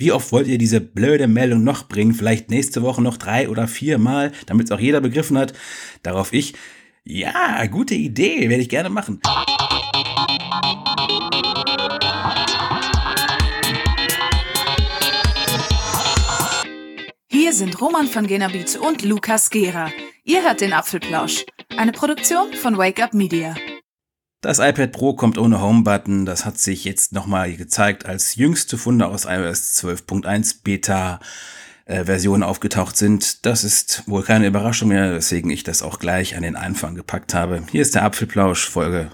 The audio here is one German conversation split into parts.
Wie oft wollt ihr diese blöde Meldung noch bringen? Vielleicht nächste Woche noch drei oder vier Mal, damit es auch jeder begriffen hat. Darauf ich, ja, gute Idee, werde ich gerne machen. Hier sind Roman von Genabit und Lukas Gera. Ihr hört den Apfelplausch, eine Produktion von Wake Up Media. Das iPad Pro kommt ohne Home-Button. Das hat sich jetzt nochmal gezeigt, als jüngste Funde aus iOS 12.1 Beta äh, Versionen aufgetaucht sind. Das ist wohl keine Überraschung mehr, weswegen ich das auch gleich an den Anfang gepackt habe. Hier ist der Apfelplausch, Folge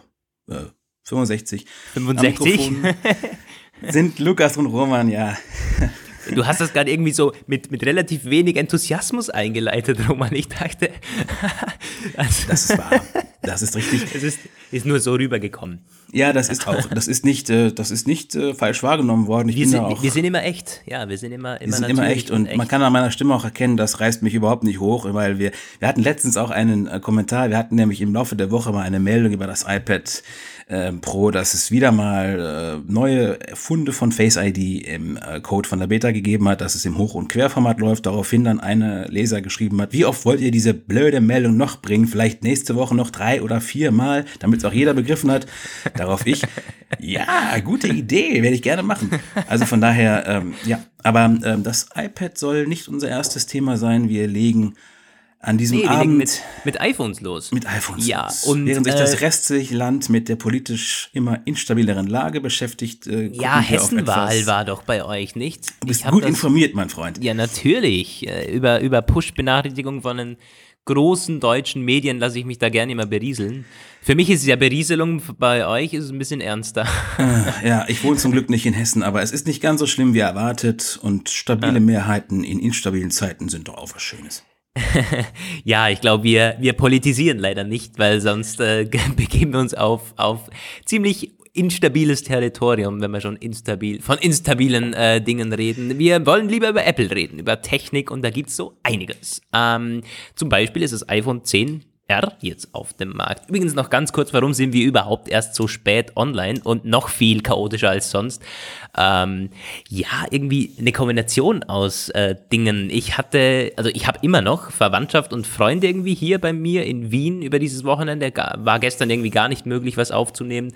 äh, 65. 65? sind Lukas und Roman, ja. Du hast das gerade irgendwie so mit, mit relativ wenig Enthusiasmus eingeleitet, Roman. Ich dachte. also das ist wahr. Das ist richtig. Es ist, ist nur so rübergekommen. Ja, das ist auch, das ist nicht, äh, das ist nicht äh, falsch wahrgenommen worden. Ich wir, sind, auch, wir sind immer echt. Ja, wir sind immer, immer Wir sind immer echt und, echt. man kann an meiner Stimme auch erkennen, das reißt mich überhaupt nicht hoch, weil wir, wir hatten letztens auch einen äh, Kommentar. Wir hatten nämlich im Laufe der Woche mal eine Meldung über das iPad äh, Pro, dass es wieder mal äh, neue Funde von Face ID im äh, Code von der Beta gegeben hat, dass es im Hoch- und Querformat läuft. Daraufhin dann eine Leser geschrieben hat, wie oft wollt ihr diese blöde Meldung noch bringen? Vielleicht nächste Woche noch drei oder vier Mal, damit es auch jeder begriffen hat. Darauf ich, ja, gute Idee, werde ich gerne machen. Also von daher, ähm, ja, aber ähm, das iPad soll nicht unser erstes Thema sein. Wir legen an diesem nee, Abend mit, mit iPhones los. Mit iPhones ja, los. Und, Während sich das äh, restliche Land mit der politisch immer instabileren Lage beschäftigt. Äh, ja, Hessenwahl war doch bei euch, nicht? Du bist gut das, informiert, mein Freund. Ja, natürlich. Äh, über, über Push-Benachrichtigungen von den großen deutschen Medien lasse ich mich da gerne immer berieseln. Für mich ist es ja Berieselung, bei euch ist es ein bisschen ernster. Äh, ja, ich wohne zum Glück nicht in Hessen, aber es ist nicht ganz so schlimm wie erwartet und stabile ja. Mehrheiten in instabilen Zeiten sind doch auch was Schönes. ja, ich glaube, wir, wir politisieren leider nicht, weil sonst äh, begeben wir uns auf, auf ziemlich instabiles Territorium, wenn wir schon instabil, von instabilen äh, Dingen reden. Wir wollen lieber über Apple reden, über Technik und da gibt's so einiges. Ähm, zum Beispiel ist das iPhone 10 R jetzt auf dem Markt. Übrigens noch ganz kurz, warum sind wir überhaupt erst so spät online und noch viel chaotischer als sonst? Ähm, ja, irgendwie eine Kombination aus äh, Dingen. Ich hatte, also ich habe immer noch Verwandtschaft und Freunde irgendwie hier bei mir in Wien über dieses Wochenende. War gestern irgendwie gar nicht möglich, was aufzunehmen.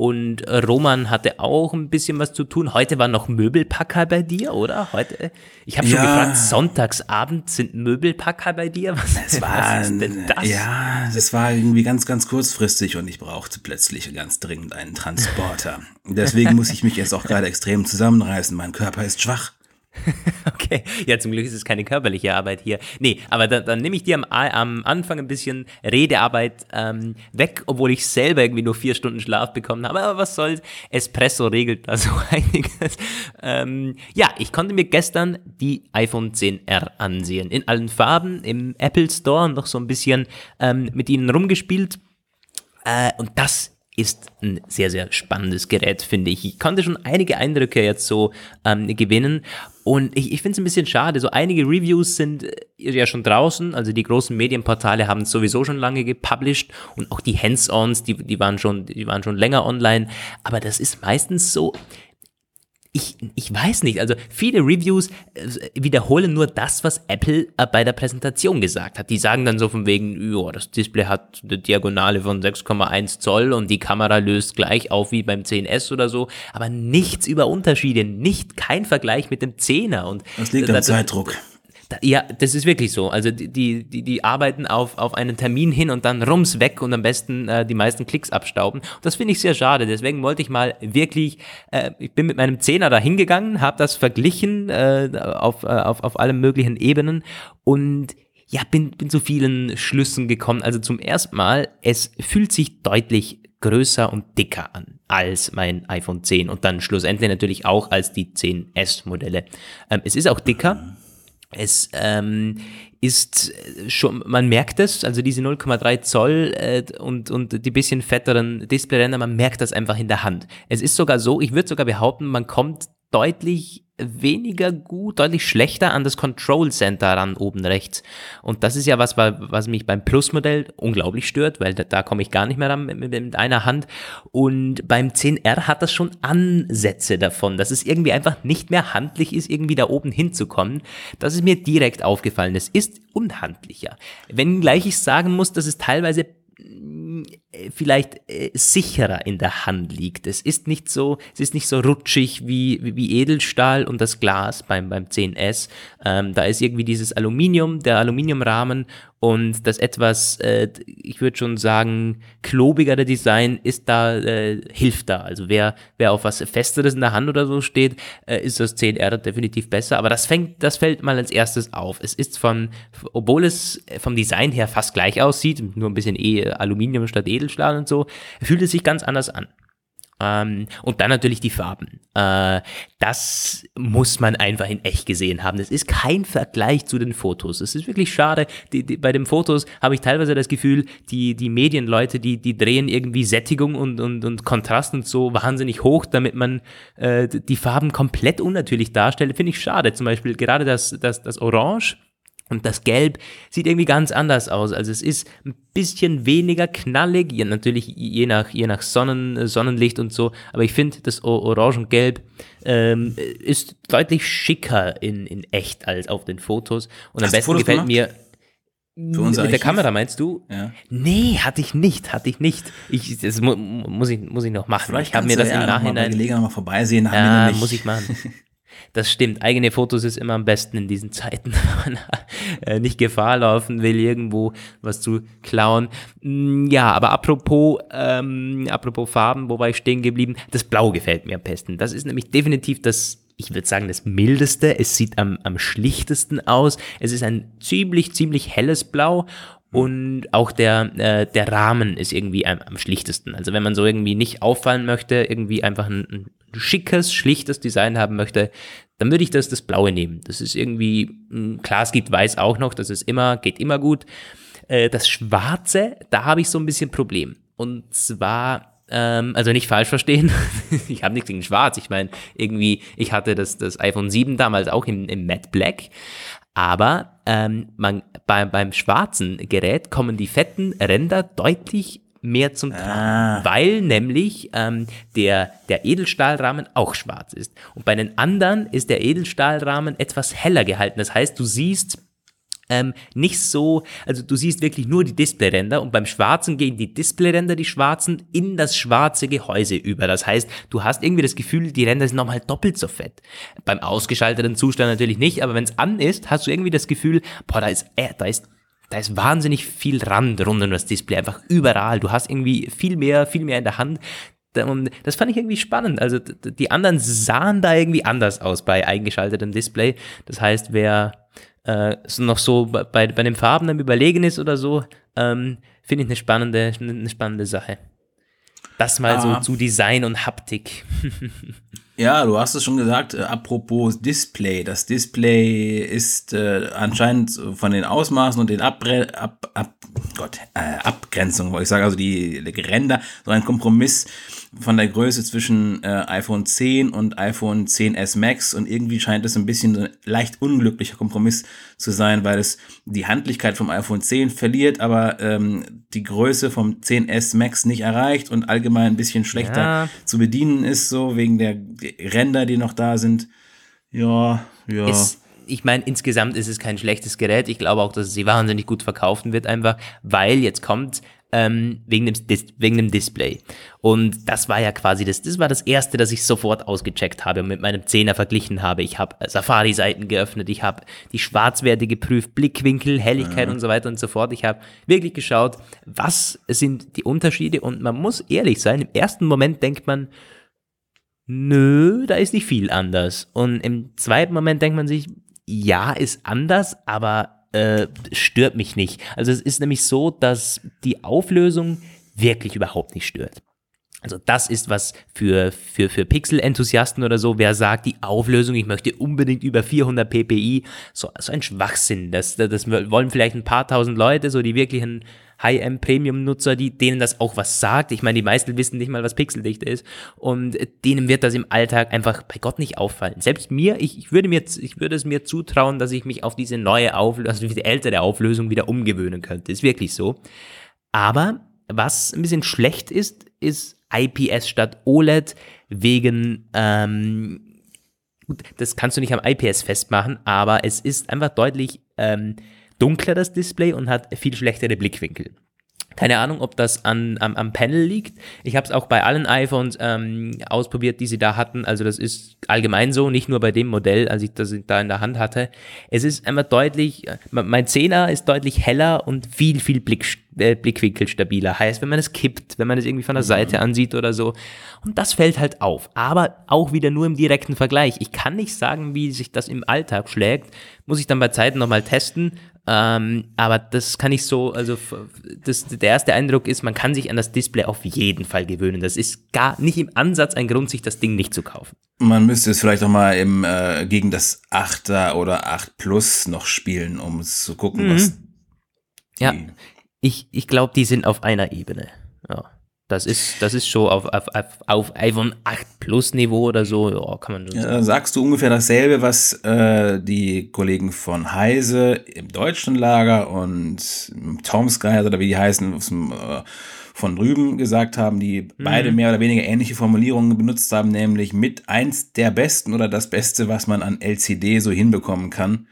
Und Roman hatte auch ein bisschen was zu tun. Heute war noch Möbelpacker bei dir, oder? Heute, ich habe schon ja. gefragt, Sonntagsabend sind Möbelpacker bei dir? Was, es war, was ist denn das? Ja, das war irgendwie ganz, ganz kurzfristig und ich brauchte plötzlich ganz dringend einen Transporter. Deswegen muss ich mich jetzt auch gerade extrem zusammenreißen. Mein Körper ist schwach. okay, ja, zum Glück ist es keine körperliche Arbeit hier. Nee, aber dann, dann nehme ich dir am, am Anfang ein bisschen Redearbeit ähm, weg, obwohl ich selber irgendwie nur vier Stunden Schlaf bekommen habe. Aber was soll's, Espresso regelt da so einiges. Ähm, ja, ich konnte mir gestern die iPhone 10R ansehen. In allen Farben, im Apple Store noch so ein bisschen ähm, mit ihnen rumgespielt. Äh, und das ist ein sehr, sehr spannendes Gerät, finde ich. Ich konnte schon einige Eindrücke jetzt so ähm, gewinnen und ich, ich finde es ein bisschen schade. So einige Reviews sind äh, ja schon draußen, also die großen Medienportale haben es sowieso schon lange gepublished und auch die Hands-ons, die, die, waren schon, die waren schon länger online. Aber das ist meistens so, ich, ich weiß nicht, also viele Reviews äh, wiederholen nur das, was Apple äh, bei der Präsentation gesagt hat. Die sagen dann so von wegen, ja, das Display hat eine Diagonale von 6,1 Zoll und die Kamera löst gleich auf wie beim 10S oder so, aber nichts über Unterschiede, nicht kein Vergleich mit dem 10er. Und das liegt am Zeitdruck. Ja, das ist wirklich so. Also die, die, die arbeiten auf, auf einen Termin hin und dann rums weg und am besten äh, die meisten Klicks abstauben. Das finde ich sehr schade. Deswegen wollte ich mal wirklich, äh, ich bin mit meinem Zehner da hingegangen, habe das verglichen äh, auf, äh, auf, auf allen möglichen Ebenen und ja, bin, bin zu vielen Schlüssen gekommen. Also zum ersten Mal, es fühlt sich deutlich größer und dicker an als mein iPhone 10 und dann schlussendlich natürlich auch als die 10S-Modelle. Ähm, es ist auch dicker es ähm, ist schon, man merkt es, also diese 0,3 Zoll äh, und, und die bisschen fetteren Displayränder, man merkt das einfach in der Hand. Es ist sogar so, ich würde sogar behaupten, man kommt deutlich weniger gut, deutlich schlechter an das Control Center ran oben rechts. Und das ist ja was, was mich beim Plus-Modell unglaublich stört, weil da, da komme ich gar nicht mehr ran mit, mit, einer Hand. Und beim 10R hat das schon Ansätze davon, dass es irgendwie einfach nicht mehr handlich ist, irgendwie da oben hinzukommen. Das ist mir direkt aufgefallen. Es ist unhandlicher. Wenngleich ich sagen muss, dass es teilweise äh, vielleicht äh, sicherer in der Hand liegt. Es ist nicht so, es ist nicht so rutschig wie, wie Edelstahl und das Glas beim, beim 10S. Ähm, da ist irgendwie dieses Aluminium, der Aluminiumrahmen und das etwas, äh, ich würde schon sagen, klobigere Design ist da, äh, hilft da. Also wer, wer auf was Festeres in der Hand oder so steht, äh, ist das 10R definitiv besser. Aber das fängt, das fällt mal als erstes auf. Es ist von, obwohl es vom Design her fast gleich aussieht, nur ein bisschen eh Aluminium statt Edelstahl und so, fühlt es sich ganz anders an. Ähm, und dann natürlich die Farben. Äh, das muss man einfach in echt gesehen haben. Das ist kein Vergleich zu den Fotos. Es ist wirklich schade. Die, die, bei den Fotos habe ich teilweise das Gefühl, die, die Medienleute, die, die drehen irgendwie Sättigung und, und, und Kontrast und so wahnsinnig hoch, damit man äh, die Farben komplett unnatürlich darstellt. Finde ich schade. Zum Beispiel gerade das, das, das Orange und das Gelb sieht irgendwie ganz anders aus. Also es ist ein bisschen weniger knallig, ja, natürlich je nach, je nach Sonnen, Sonnenlicht und so. Aber ich finde, das Orange und Gelb ähm, ist deutlich schicker in, in echt als auf den Fotos. Und Hast am besten gefällt gemacht? mir. Für unser mit der Kamera meinst du? Ja. Nee, hatte ich nicht, hatte ich nicht. Ich, das mu muss, ich, muss ich noch machen. Vielleicht ich habe mir das ja im Nachhinein. Mal Gelegenheit mal vorbeisehen. Ja, muss ich machen. Das stimmt. Eigene Fotos ist immer am besten in diesen Zeiten, wenn man äh, nicht Gefahr laufen will, irgendwo was zu klauen. Mm, ja, aber apropos, ähm, apropos Farben, wo war ich stehen geblieben? Das Blau gefällt mir am besten. Das ist nämlich definitiv das ich würde sagen, das mildeste. Es sieht am, am schlichtesten aus. Es ist ein ziemlich, ziemlich helles Blau und auch der, äh, der Rahmen ist irgendwie am, am, schlichtesten. Also wenn man so irgendwie nicht auffallen möchte, irgendwie einfach ein, ein schickes, schlichtes Design haben möchte, dann würde ich das, das Blaue nehmen. Das ist irgendwie, hm, klar, es gibt Weiß auch noch, das ist immer, geht immer gut. Äh, das Schwarze, da habe ich so ein bisschen Problem. Und zwar, ähm, also nicht falsch verstehen, ich habe nichts gegen Schwarz. Ich meine, irgendwie, ich hatte das, das iPhone 7 damals auch im, im Matte Black, aber ähm, man, bei, beim schwarzen Gerät kommen die fetten Ränder deutlich mehr zum Tragen, ah. weil nämlich ähm, der, der Edelstahlrahmen auch schwarz ist. Und bei den anderen ist der Edelstahlrahmen etwas heller gehalten. Das heißt, du siehst ähm, nicht so, also du siehst wirklich nur die Displayränder und beim Schwarzen gehen die Displayränder, die schwarzen, in das schwarze Gehäuse über. Das heißt, du hast irgendwie das Gefühl, die Ränder sind nochmal doppelt so fett. Beim ausgeschalteten Zustand natürlich nicht, aber wenn es an ist, hast du irgendwie das Gefühl, boah, da ist, äh, da ist da ist wahnsinnig viel Rand rund um das Display, einfach überall. Du hast irgendwie viel mehr, viel mehr in der Hand. Und das fand ich irgendwie spannend. Also die anderen sahen da irgendwie anders aus bei eingeschaltetem Display. Das heißt, wer äh, noch so bei, bei den Farben am Überlegen ist oder so, ähm, finde ich eine spannende, eine spannende Sache. Das mal ah. so zu Design und Haptik. ja, du hast es schon gesagt, äh, apropos Display. Das Display ist äh, anscheinend von den Ausmaßen und den Abre ab, ab, Gott, äh, Abgrenzungen, wollte ich sagen, also die Ränder, so ein Kompromiss von der Größe zwischen äh, iPhone 10 und iPhone 10s Max und irgendwie scheint es ein bisschen ein leicht unglücklicher Kompromiss zu sein, weil es die Handlichkeit vom iPhone 10 verliert, aber ähm, die Größe vom 10s Max nicht erreicht und allgemein ein bisschen schlechter ja. zu bedienen ist, so wegen der Ränder, die noch da sind. Ja, ja. Es ich meine, insgesamt ist es kein schlechtes Gerät. Ich glaube auch, dass es sie wahnsinnig gut verkaufen wird, einfach, weil jetzt kommt ähm, wegen, dem, wegen dem Display. Und das war ja quasi das, das war das erste, das ich sofort ausgecheckt habe und mit meinem Zehner verglichen habe. Ich habe Safari-Seiten geöffnet, ich habe die Schwarzwerte geprüft, Blickwinkel, Helligkeit ja. und so weiter und so fort. Ich habe wirklich geschaut, was sind die Unterschiede und man muss ehrlich sein, im ersten Moment denkt man, nö, da ist nicht viel anders. Und im zweiten Moment denkt man sich, ja, ist anders, aber äh, stört mich nicht. Also es ist nämlich so, dass die Auflösung wirklich überhaupt nicht stört. Also das ist was für, für, für Pixel-Enthusiasten oder so, wer sagt, die Auflösung, ich möchte unbedingt über 400 ppi, so, so ein Schwachsinn. Das, das wollen vielleicht ein paar tausend Leute, so die wirklichen High-End-Premium-Nutzer, die, denen das auch was sagt. Ich meine, die meisten wissen nicht mal, was pixeldicht ist. Und denen wird das im Alltag einfach bei Gott nicht auffallen. Selbst mir, ich, ich würde mir, ich würde es mir zutrauen, dass ich mich auf diese neue Auflösung, also diese ältere Auflösung wieder umgewöhnen könnte. Ist wirklich so. Aber was ein bisschen schlecht ist, ist IPS statt OLED wegen, ähm, gut, das kannst du nicht am IPS festmachen, aber es ist einfach deutlich ähm, dunkler, das Display, und hat viel schlechtere Blickwinkel. Keine Ahnung, ob das an, am, am Panel liegt. Ich habe es auch bei allen iPhones ähm, ausprobiert, die sie da hatten. Also das ist allgemein so, nicht nur bei dem Modell, als ich das da in der Hand hatte. Es ist einfach deutlich, äh, mein Zehner ist deutlich heller und viel, viel Blick, äh, Blickwinkel stabiler. Heißt, wenn man es kippt, wenn man es irgendwie von der Seite mhm. ansieht oder so. Und das fällt halt auf. Aber auch wieder nur im direkten Vergleich. Ich kann nicht sagen, wie sich das im Alltag schlägt. Muss ich dann bei Zeiten nochmal testen. Ähm, aber das kann ich so, also das, der erste Eindruck ist, man kann sich an das Display auf jeden Fall gewöhnen. Das ist gar nicht im Ansatz ein Grund, sich das Ding nicht zu kaufen. Man müsste es vielleicht auch mal im, äh, gegen das 8er oder 8 Plus noch spielen, um zu gucken, mhm. was. Ja, ich, ich glaube, die sind auf einer Ebene. Ja. Das ist, das ist schon auf, auf, auf iPhone 8 Plus Niveau oder so, ja, kann man ja, sagen. Sagst du ungefähr dasselbe, was äh, die Kollegen von Heise im deutschen Lager und Tom Sky oder wie die heißen, dem, äh, von drüben gesagt haben, die mhm. beide mehr oder weniger ähnliche Formulierungen benutzt haben, nämlich mit eins der besten oder das Beste, was man an LCD so hinbekommen kann.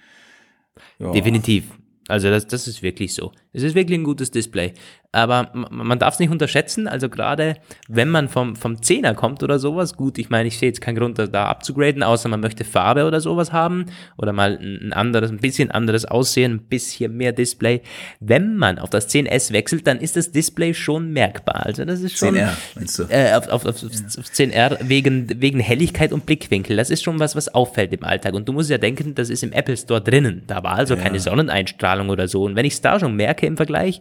Ja. Definitiv. Also das, das ist wirklich so. Es ist wirklich ein gutes Display. Aber man darf es nicht unterschätzen, also gerade wenn man vom, vom 10er kommt oder sowas, gut, ich meine, ich sehe jetzt keinen Grund, da abzugraden, außer man möchte Farbe oder sowas haben oder mal ein anderes, ein bisschen anderes Aussehen, ein bisschen mehr Display. Wenn man auf das 10S wechselt, dann ist das Display schon merkbar. Also das ist schon 10R, meinst du? Äh, auf, auf, auf, ja. auf 10R wegen, wegen Helligkeit und Blickwinkel. Das ist schon was, was auffällt im Alltag. Und du musst ja denken, das ist im Apple Store drinnen. Da war also ja. keine Sonneneinstrahlung oder so. Und wenn ich es da schon merke im Vergleich,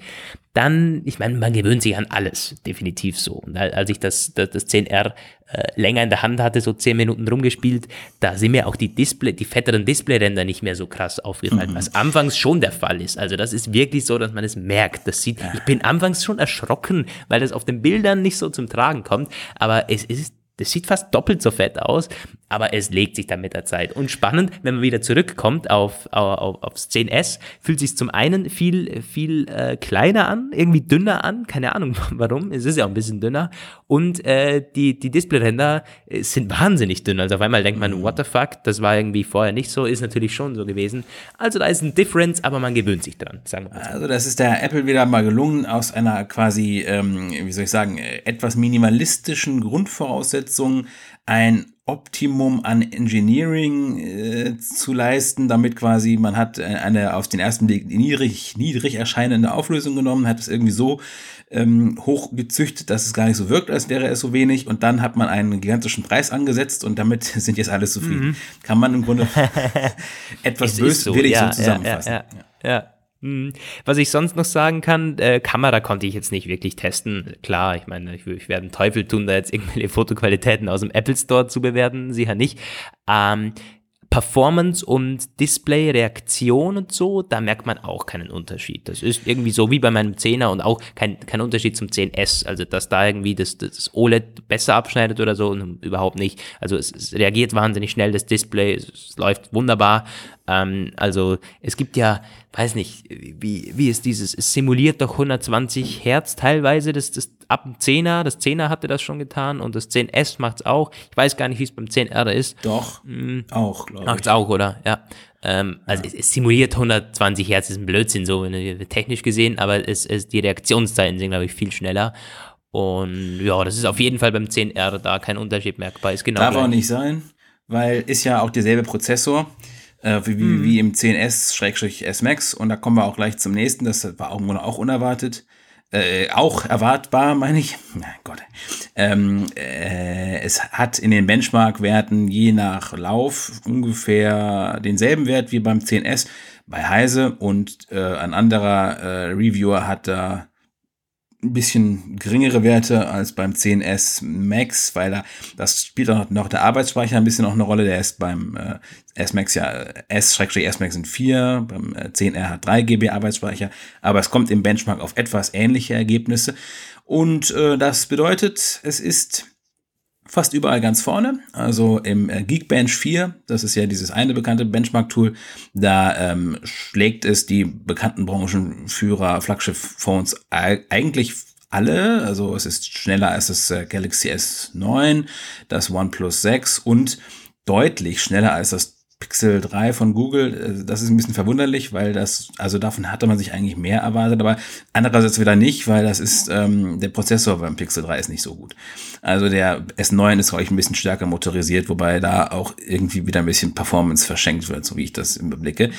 dann, ich meine, man gewöhnt sich an alles, definitiv so. Und als ich das, das, das 10R äh, länger in der Hand hatte, so 10 Minuten rumgespielt, da sind mir auch die Display, die fetteren Displayränder nicht mehr so krass aufgefallen, mhm. was anfangs schon der Fall ist. Also das ist wirklich so, dass man es merkt. Das sieht, ich bin anfangs schon erschrocken, weil das auf den Bildern nicht so zum Tragen kommt, aber es ist das sieht fast doppelt so fett aus, aber es legt sich dann mit der Zeit. Und spannend, wenn man wieder zurückkommt auf, auf, aufs 10S, fühlt sich zum einen viel, viel äh, kleiner an, irgendwie dünner an, keine Ahnung warum, es ist ja auch ein bisschen dünner. Und äh, die, die Displayränder äh, sind wahnsinnig dünn. Also auf einmal denkt man, what the fuck, das war irgendwie vorher nicht so, ist natürlich schon so gewesen. Also da ist ein Difference, aber man gewöhnt sich dran, sagen wir mal. Also das ist der Apple wieder mal gelungen, aus einer quasi, ähm, wie soll ich sagen, etwas minimalistischen Grundvoraussetzung ein Optimum an Engineering äh, zu leisten, damit quasi man hat eine auf den ersten Blick niedrig, niedrig erscheinende Auflösung genommen, hat es irgendwie so ähm, hoch gezüchtet, dass es gar nicht so wirkt, als wäre es so wenig und dann hat man einen gigantischen Preis angesetzt und damit sind jetzt alle zufrieden. Mhm. Kann man im Grunde etwas böswillig so, ja, so zusammenfassen. ja. ja. Hm. Was ich sonst noch sagen kann, äh, Kamera konnte ich jetzt nicht wirklich testen. Klar, ich meine, ich, ich werde einen Teufel tun, da jetzt irgendwelche Fotoqualitäten aus dem Apple Store zu bewerten, sicher nicht. Ähm, Performance und Display-Reaktion und so, da merkt man auch keinen Unterschied. Das ist irgendwie so wie bei meinem 10er und auch kein, kein Unterschied zum 10S. Also, dass da irgendwie das, das OLED besser abschneidet oder so, überhaupt nicht. Also, es, es reagiert wahnsinnig schnell, das Display, es, es läuft wunderbar. Ähm, also, es gibt ja, weiß nicht, wie, wie ist dieses, es simuliert doch 120 Hertz teilweise, das, das ab dem 10er, das 10er hatte das schon getan und das 10S macht es auch. Ich weiß gar nicht, wie es beim 10R ist. Doch, mhm. auch, glaube ich. Macht es auch, oder? Ja. Ähm, also ja. Es, es, simuliert 120 Hertz, ist ein Blödsinn so, technisch gesehen, aber es, es, die Reaktionszeiten sind, glaube ich, viel schneller. Und ja, das ist auf jeden Fall beim 10R da kein Unterschied merkbar. Ist genau Darf gleich. auch nicht sein, weil ist ja auch derselbe Prozessor äh, wie, mhm. wie im 10S-S Max und da kommen wir auch gleich zum nächsten, das war auch, auch unerwartet äh, auch erwartbar, meine ich. Mein Gott. Ähm, äh, es hat in den Benchmark-Werten je nach Lauf ungefähr denselben Wert wie beim 10S bei Heise und äh, ein anderer äh, Reviewer hat da ein bisschen geringere Werte als beim 10S Max, weil da das spielt auch noch der Arbeitsspeicher ein bisschen auch eine Rolle. Der ist beim äh, S Max ja S-S Max sind 4, beim äh, 10R hat 3 GB Arbeitsspeicher, aber es kommt im Benchmark auf etwas ähnliche Ergebnisse. Und äh, das bedeutet, es ist fast überall ganz vorne. Also im äh, Geekbench 4, das ist ja dieses eine bekannte Benchmark-Tool, da ähm, schlägt es die bekannten Branchenführer Flaggschiff-Phones eigentlich alle. Also es ist schneller als das äh, Galaxy S9, das OnePlus 6 und deutlich schneller als das Pixel 3 von Google, äh, das ist ein bisschen verwunderlich, weil das, also davon hatte man sich eigentlich mehr erwartet, aber andererseits wieder nicht, weil das ist, ähm, der Prozessor beim Pixel 3 ist nicht so gut. Also der S9 ist, glaube ich, ein bisschen stärker motorisiert, wobei da auch irgendwie wieder ein bisschen Performance verschenkt wird, so wie ich das überblicke.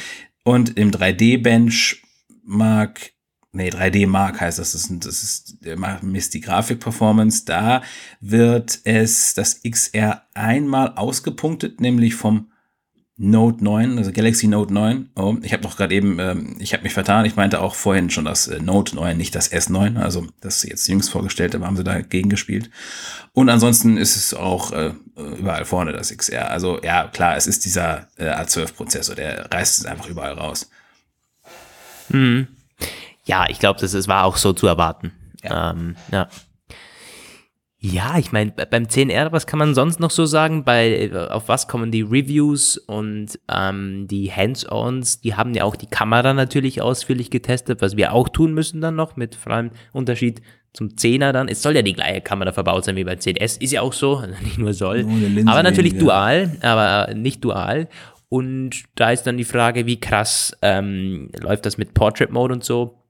Und im 3D-Benchmark nee, 3D Mark heißt das, das ist, das ist, misst die Grafikperformance. Da wird es das XR einmal ausgepunktet, nämlich vom Note 9, also Galaxy Note 9. Oh, ich habe doch gerade eben, ähm, ich habe mich vertan. Ich meinte auch vorhin schon das äh, Note 9, nicht das S9. Also das jetzt jüngst vorgestellt, aber haben sie dagegen gespielt. Und ansonsten ist es auch äh, überall vorne das XR. Also ja, klar, es ist dieser äh, A12-Prozessor, der reißt es einfach überall raus. Hm. Ja, ich glaube, das, das war auch so zu erwarten. Ja. Ähm, ja. Ja, ich meine, beim 10R, was kann man sonst noch so sagen? Bei, auf was kommen die Reviews und ähm, die Hands-ons? Die haben ja auch die Kamera natürlich ausführlich getestet, was wir auch tun müssen dann noch, mit vor allem Unterschied zum 10er dann. Es soll ja die gleiche Kamera verbaut sein wie bei 10S, ist ja auch so, nicht nur soll. Nur aber natürlich weniger. dual, aber nicht dual. Und da ist dann die Frage, wie krass ähm, läuft das mit Portrait Mode und so.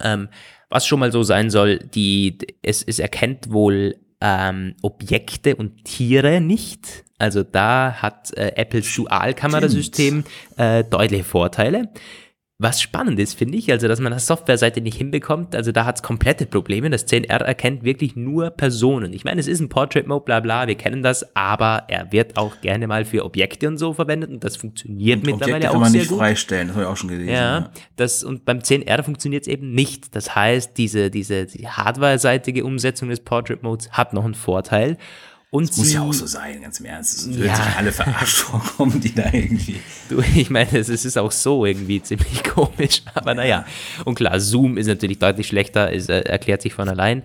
Ähm, was schon mal so sein soll, die, es, es erkennt wohl ähm, Objekte und Tiere nicht. Also da hat äh, Apples Dual-Kamerasystem äh, deutliche Vorteile. Was spannend ist, finde ich, also dass man das Softwareseite nicht hinbekommt, also da hat es komplette Probleme. Das 10R erkennt wirklich nur Personen. Ich meine, es ist ein Portrait-Mode, bla bla, wir kennen das, aber er wird auch gerne mal für Objekte und so verwendet und das funktioniert und mittlerweile Objekte auch kann man nicht gut. freistellen, das habe ich auch schon gelesen. Ja, ja. Das, und beim 10R funktioniert es eben nicht. Das heißt, diese, diese die Hardware-seitige Umsetzung des Portrait-Modes hat noch einen Vorteil. Und das muss ja auch so sein, ganz im Ernst. Es ja. sich alle verarscht vorkommen, die da irgendwie. Du, ich meine, es ist auch so irgendwie ziemlich komisch, aber ja. naja. Und klar, Zoom ist natürlich deutlich schlechter, ist, äh, erklärt sich von allein.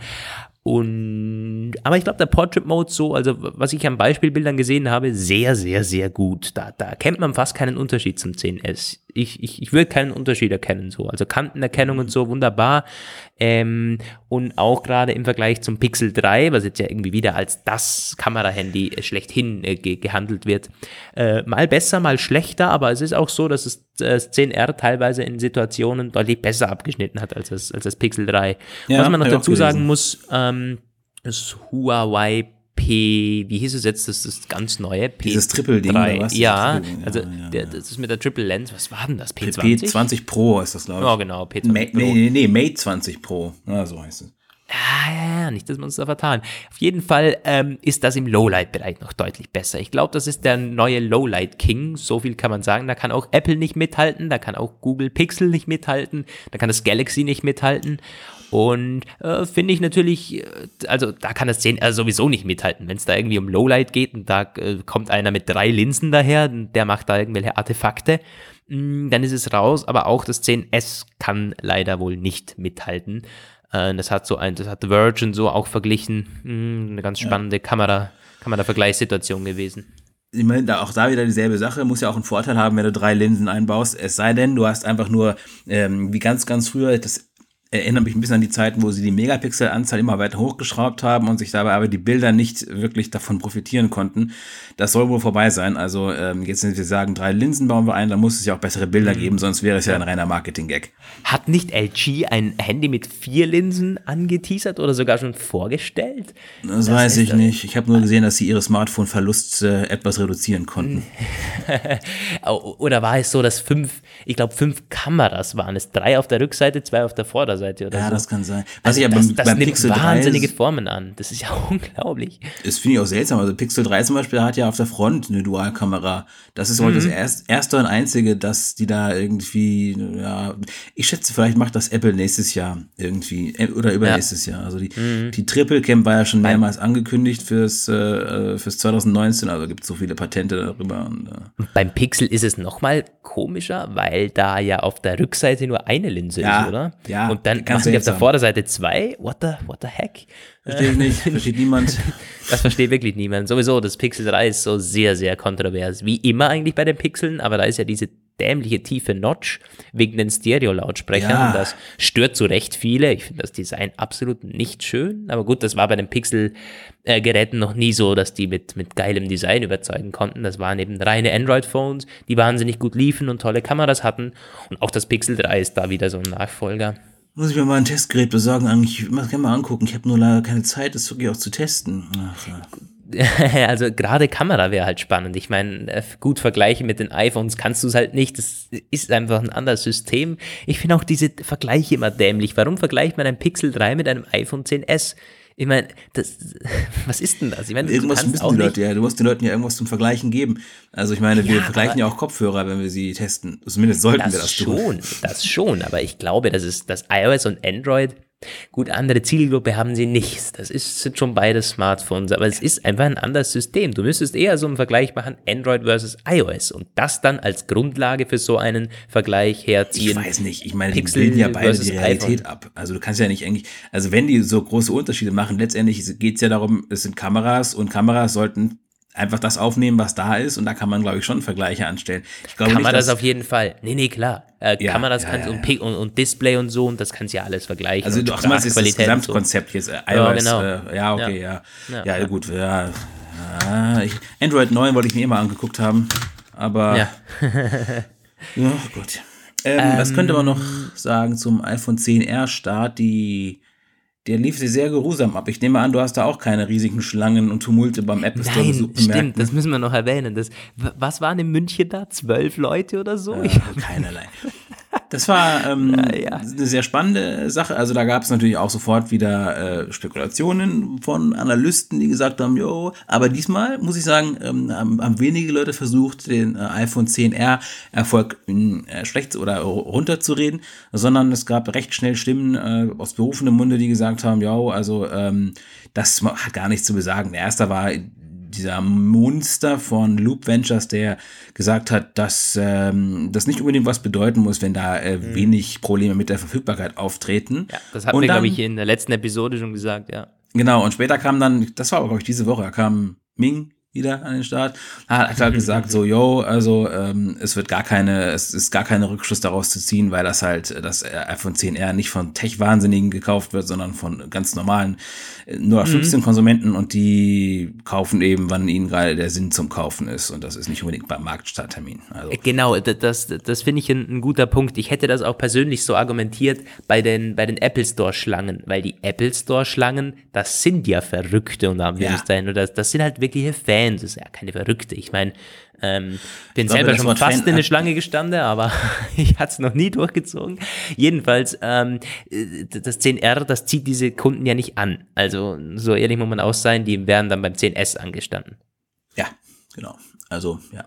Und, aber ich glaube, der Portrait Mode so, also was ich an Beispielbildern gesehen habe, sehr, sehr, sehr gut. Da, da erkennt man fast keinen Unterschied zum 10S. Ich, ich, ich würde keinen Unterschied erkennen so. Also Kantenerkennung und so, wunderbar. Ähm, und auch gerade im Vergleich zum Pixel 3, was jetzt ja irgendwie wieder als das Kamerahandy schlechthin äh, ge gehandelt wird, äh, mal besser, mal schlechter, aber es ist auch so, dass es das 10R teilweise in Situationen deutlich besser abgeschnitten hat als das, als das Pixel 3. Ja, was man noch dazu sagen muss, ähm, das Huawei P, wie hieß es jetzt, das ist das ganz neue? P Dieses Triple-Ding, was? Ja, also ja, ja, der, das ist mit der Triple Lens, was war denn das? P20? P20 Pro ist das, glaube ich. Ja, genau, P20 Ma Pro. Nee, nee, nee, Mate 20 Pro, ja, so heißt es. Ja, ja, ja, nicht, dass wir uns da vertan. Auf jeden Fall ähm, ist das im Lowlight-Bereich noch deutlich besser. Ich glaube, das ist der neue Lowlight-King, so viel kann man sagen. Da kann auch Apple nicht mithalten, da kann auch Google Pixel nicht mithalten, da kann das Galaxy nicht mithalten. Und äh, finde ich natürlich, äh, also da kann das 10R sowieso nicht mithalten. Wenn es da irgendwie um Lowlight geht und da äh, kommt einer mit drei Linsen daher, der macht da irgendwelche Artefakte, mh, mm, dann ist es raus. Aber auch das 10S kann leider wohl nicht mithalten. Äh, das hat so ein, das hat Virgin so auch verglichen. Mh, mm, eine ganz spannende ja. Kamera, Kamera-Vergleichssituation gewesen ich meine, da auch da wieder dieselbe Sache, muss ja auch einen Vorteil haben, wenn du drei Linsen einbaust. Es sei denn, du hast einfach nur, ähm, wie ganz, ganz früher, das erinnere mich ein bisschen an die Zeiten, wo sie die Megapixel-Anzahl immer weiter hochgeschraubt haben und sich dabei aber die Bilder nicht wirklich davon profitieren konnten. Das soll wohl vorbei sein. Also ähm, jetzt sind wir sagen, drei Linsen bauen wir ein, dann muss es ja auch bessere Bilder mhm. geben, sonst wäre es ja ein reiner Marketing-Gag. Hat nicht LG ein Handy mit vier Linsen angeteasert oder sogar schon vorgestellt? Das, das weiß ich nicht. Ich habe nur gesehen, dass sie ihre Smartphone-Verlust äh, etwas reduzieren konnten. oder war es so, dass fünf, ich glaube fünf Kameras waren es, drei auf der Rückseite, zwei auf der Vorderseite Vorderseite oder ja, so. das kann sein. Was Also ich aber das, beim, das beim nimmt Pixel 3 wahnsinnige ist- Formen an. Das ist ja unglaublich. Das finde ich auch seltsam. Also Pixel 3 zum Beispiel hat ja auf der Front eine Dualkamera. Das ist wohl Mhm. das erst, erste und einzige, dass die da irgendwie, ja, ich schätze, vielleicht macht das Apple nächstes Jahr irgendwie äh, oder übernächstes Jahr. Also die, Mhm. die Triple Cam war ja schon mehrmals angekündigt fürs, äh, fürs 2019, also gibt es so viele Patente darüber. Und, äh, Beim Pixel ist es nochmal komischer, weil da ja auf der Rückseite nur eine Linse Ja, ist, oder? ja, Und dann machen die auf der. Vorderseite zwei. What the, what the heck? verstehe ich nicht, versteht niemand. Das versteht wirklich niemand. Sowieso, das Pixel 3 ist so sehr, sehr kontrovers. Wie immer eigentlich bei den Pixeln, aber da ist ja diese dämliche tiefe Notch wegen den Stereo-Lautsprechern. Ja. Und das stört zu Recht viele. Ich finde das Design absolut nicht schön. Aber gut, das war bei den Pixel-Geräten noch nie so, dass die mit, mit geilem Design überzeugen konnten. Das waren eben reine Android-Phones, die wahnsinnig gut liefen und tolle Kameras hatten. Und auch das Pixel 3 ist da wieder so ein Nachfolger. Muss ich mir mal ein Testgerät besorgen, eigentlich, ich das gerne mal angucken. Ich habe nur leider keine Zeit, das wirklich auch zu testen. Ach, ja. also gerade Kamera wäre halt spannend. Ich meine, äh, gut vergleichen mit den iPhones kannst du es halt nicht. Das ist einfach ein anderes System. Ich finde auch diese Vergleiche immer dämlich. Warum vergleicht man ein Pixel 3 mit einem iPhone 10s? Ich meine, das, was ist denn das? Ich meine, Irgendwas müssen die Leute ja. Du musst den Leuten ja irgendwas zum Vergleichen geben. Also ich meine, wir Ja, vergleichen ja auch Kopfhörer, wenn wir sie testen. Zumindest sollten wir das das tun. schon, das schon. Aber ich glaube, dass es das iOS und Android Gut, andere Zielgruppe haben sie nicht. Das ist, sind schon beide Smartphones, aber es ist einfach ein anderes System. Du müsstest eher so einen Vergleich machen, Android versus iOS und das dann als Grundlage für so einen Vergleich Ich herziehen. weiß nicht. Ich meine, Pixel die bilden ja beide die Realität ab. Also du kannst ja nicht eigentlich, also wenn die so große Unterschiede machen, letztendlich geht es ja darum, es sind Kameras und Kameras sollten einfach das aufnehmen, was da ist und da kann man, glaube ich, schon Vergleiche anstellen. Kann nicht, man das auf jeden Fall. Nee, nee, klar. Äh, Ja, Kameras ja, kannst ja, und, ja. Pick und, und Display und so und das kannst du ja alles vergleichen. also und du meinst jetzt das und so. Gesamtkonzept jetzt, äh, Ja, iOS, genau. äh, ja, okay, ja. Ja. Ja, gut, ja. ja ich, Android 9 wollte ich mir immer angeguckt haben, aber Ja. Ja, gut. Ähm, was könnte man noch sagen zum iPhone 10R Start? Die, der lief sehr, sehr geruhsam ab. Ich nehme an, du hast da auch keine riesigen Schlangen und Tumulte beim Apple Store Nein, stimmt, das müssen wir noch erwähnen. Das, was waren in München da? Zwölf Leute oder so? Ich, Keinerlei. Das war ähm, ja. eine sehr spannende Sache. Also da gab es natürlich auch sofort wieder äh, Spekulationen von Analysten, die gesagt haben, jo, aber diesmal muss ich sagen, ähm, haben, haben wenige Leute versucht, den äh, iPhone 10R Erfolg äh, schlecht oder runterzureden, sondern es gab recht schnell Stimmen äh, aus berufenem Munde, die gesagt haben, ja, also ähm, das hat gar nichts zu besagen. Der erste war dieser Monster von Loop Ventures, der gesagt hat, dass ähm, das nicht unbedingt was bedeuten muss, wenn da äh, wenig Probleme mit der Verfügbarkeit auftreten. Mhm. ja, das hatten Und wir, glaube ich, in der letzten Episode schon gesagt, ja. Genau, und später kam dann, das war aber, glaube ich, diese Woche, da kam Ming wieder an den Start, hat, halt gesagt, so, yo, also ähm, es wird gar keine, es ist gar keine Rückschluss daraus zu ziehen, weil das halt, äh, das iPhone 10R nicht von Tech-Wahnsinnigen gekauft wird, sondern von ganz normalen äh, nur 15 Konsumenten und die kaufen eben, wann ihnen gerade der Sinn zum Kaufen ist. Und das ist nicht unbedingt beim Marktstarttermin. Also, Genau, d- das, das finde ich ein, ein guter Punkt. Ich hätte das auch persönlich so argumentiert bei den, bei den Apple Store Schlangen, weil die Apple Store Schlangen, das sind ja Verrückte und Anführungszeichen, oder das, das sind halt wirkliche Fans, das ist ja keine Verrückte. Ich meine, ähm, bin glaube, selber das schon fast Fan- in eine Schlange gestanden, aber ich hatte es noch nie durchgezogen. Jedenfalls, ähm, äh, das 10R, das zieht diese Kunden ja nicht an. Also, so ehrlich muss man auch sein, die wären dann beim 10S angestanden. Ja, genau. Also, ja.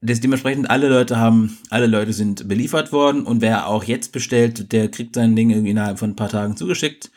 Das, dementsprechend, alle Leute haben, alle Leute sind beliefert worden und wer auch jetzt bestellt, der kriegt sein Ding irgendwie innerhalb von ein paar Tagen zugeschickt.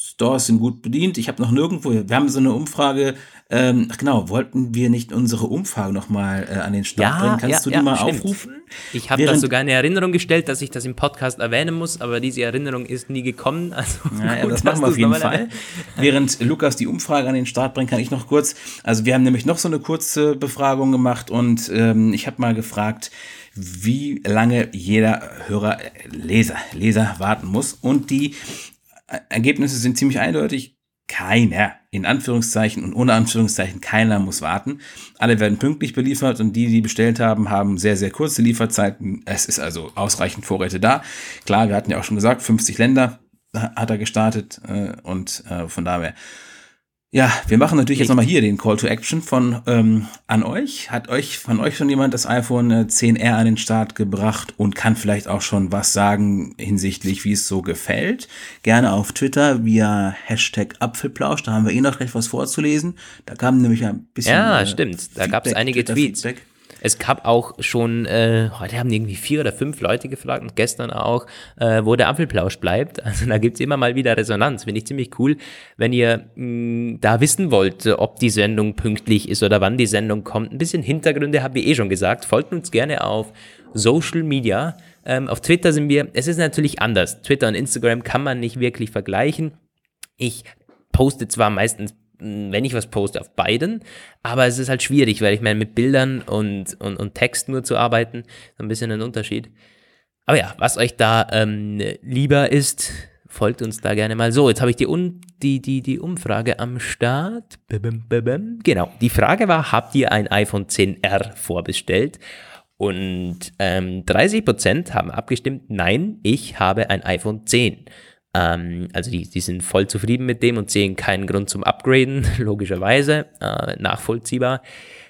Stores sind gut bedient. Ich habe noch nirgendwo, wir haben so eine Umfrage, ähm, ach genau, wollten wir nicht unsere Umfrage nochmal äh, an den Start Ja, bringen? Kannst ja, du die ja, mal stimmt. aufrufen? Ich habe das sogar in Erinnerung gestellt, dass ich das im Podcast erwähnen muss, aber diese Erinnerung ist nie gekommen. Also Ja, gut, das machen wir auf jeden Fall. erwähnt. Während Lukas die Umfrage an den Start bringt, kann ich noch kurz, also wir haben nämlich noch so eine kurze Befragung gemacht und ähm, ich habe mal gefragt, wie lange jeder Hörer, äh, Leser, Leser warten muss und die Ergebnisse sind ziemlich eindeutig. Keiner, in Anführungszeichen und ohne Anführungszeichen, keiner muss warten. Alle werden pünktlich beliefert und die, die bestellt haben, haben sehr, sehr kurze Lieferzeiten. Es ist also ausreichend Vorräte da. Klar, wir hatten ja auch schon gesagt, 50 Länder hat er gestartet äh, und äh, von daher Ja, wir machen natürlich jetzt nochmal hier den Call to Action von ähm, an euch. Hat euch von euch schon jemand das iPhone 10R äh, an den Start gebracht und kann vielleicht auch schon was sagen hinsichtlich, wie es so gefällt? Gerne auf Twitter via Hashtag Apfelplausch. Da haben wir eh noch gleich was vorzulesen. Da kam nämlich ein bisschen. Ja, äh, stimmt. Da gab es einige Tweets. Feedback. Es gab auch schon, äh, heute haben irgendwie vier oder fünf Leute gefragt und gestern auch, äh, wo der Apfelplausch bleibt. Also da gibt's immer mal wieder Resonanz. Finde ich ziemlich cool. Wenn ihr mh, mm, da wissen wollt, ob die Sendung pünktlich ist oder wann die Sendung kommt, ein bisschen Hintergründe habe ich eh schon gesagt. Folgt uns gerne auf Social Media. Ähm, auf Twitter sind wir, es ist natürlich anders. Twitter und Instagram kann man nicht wirklich vergleichen. Ich poste zwar meistens wenn ich was poste, auf beiden. Aber es ist halt schwierig, weil ich meine, mit Bildern und, und, und Text nur zu arbeiten, ist ein bisschen ein Unterschied. Aber ja, was euch da ähm, lieber ist, folgt uns da gerne mal. So, jetzt habe ich die, Un die, die, die Umfrage am Start. Genau, die Frage war, habt ihr ein iPhone 10R vorbestellt? Und ähm, 30% haben abgestimmt, nein, ich habe ein iPhone 10. Ähm, also die, die sind voll zufrieden mit dem und sehen keinen Grund zum Upgraden, logischerweise, äh, nachvollziehbar.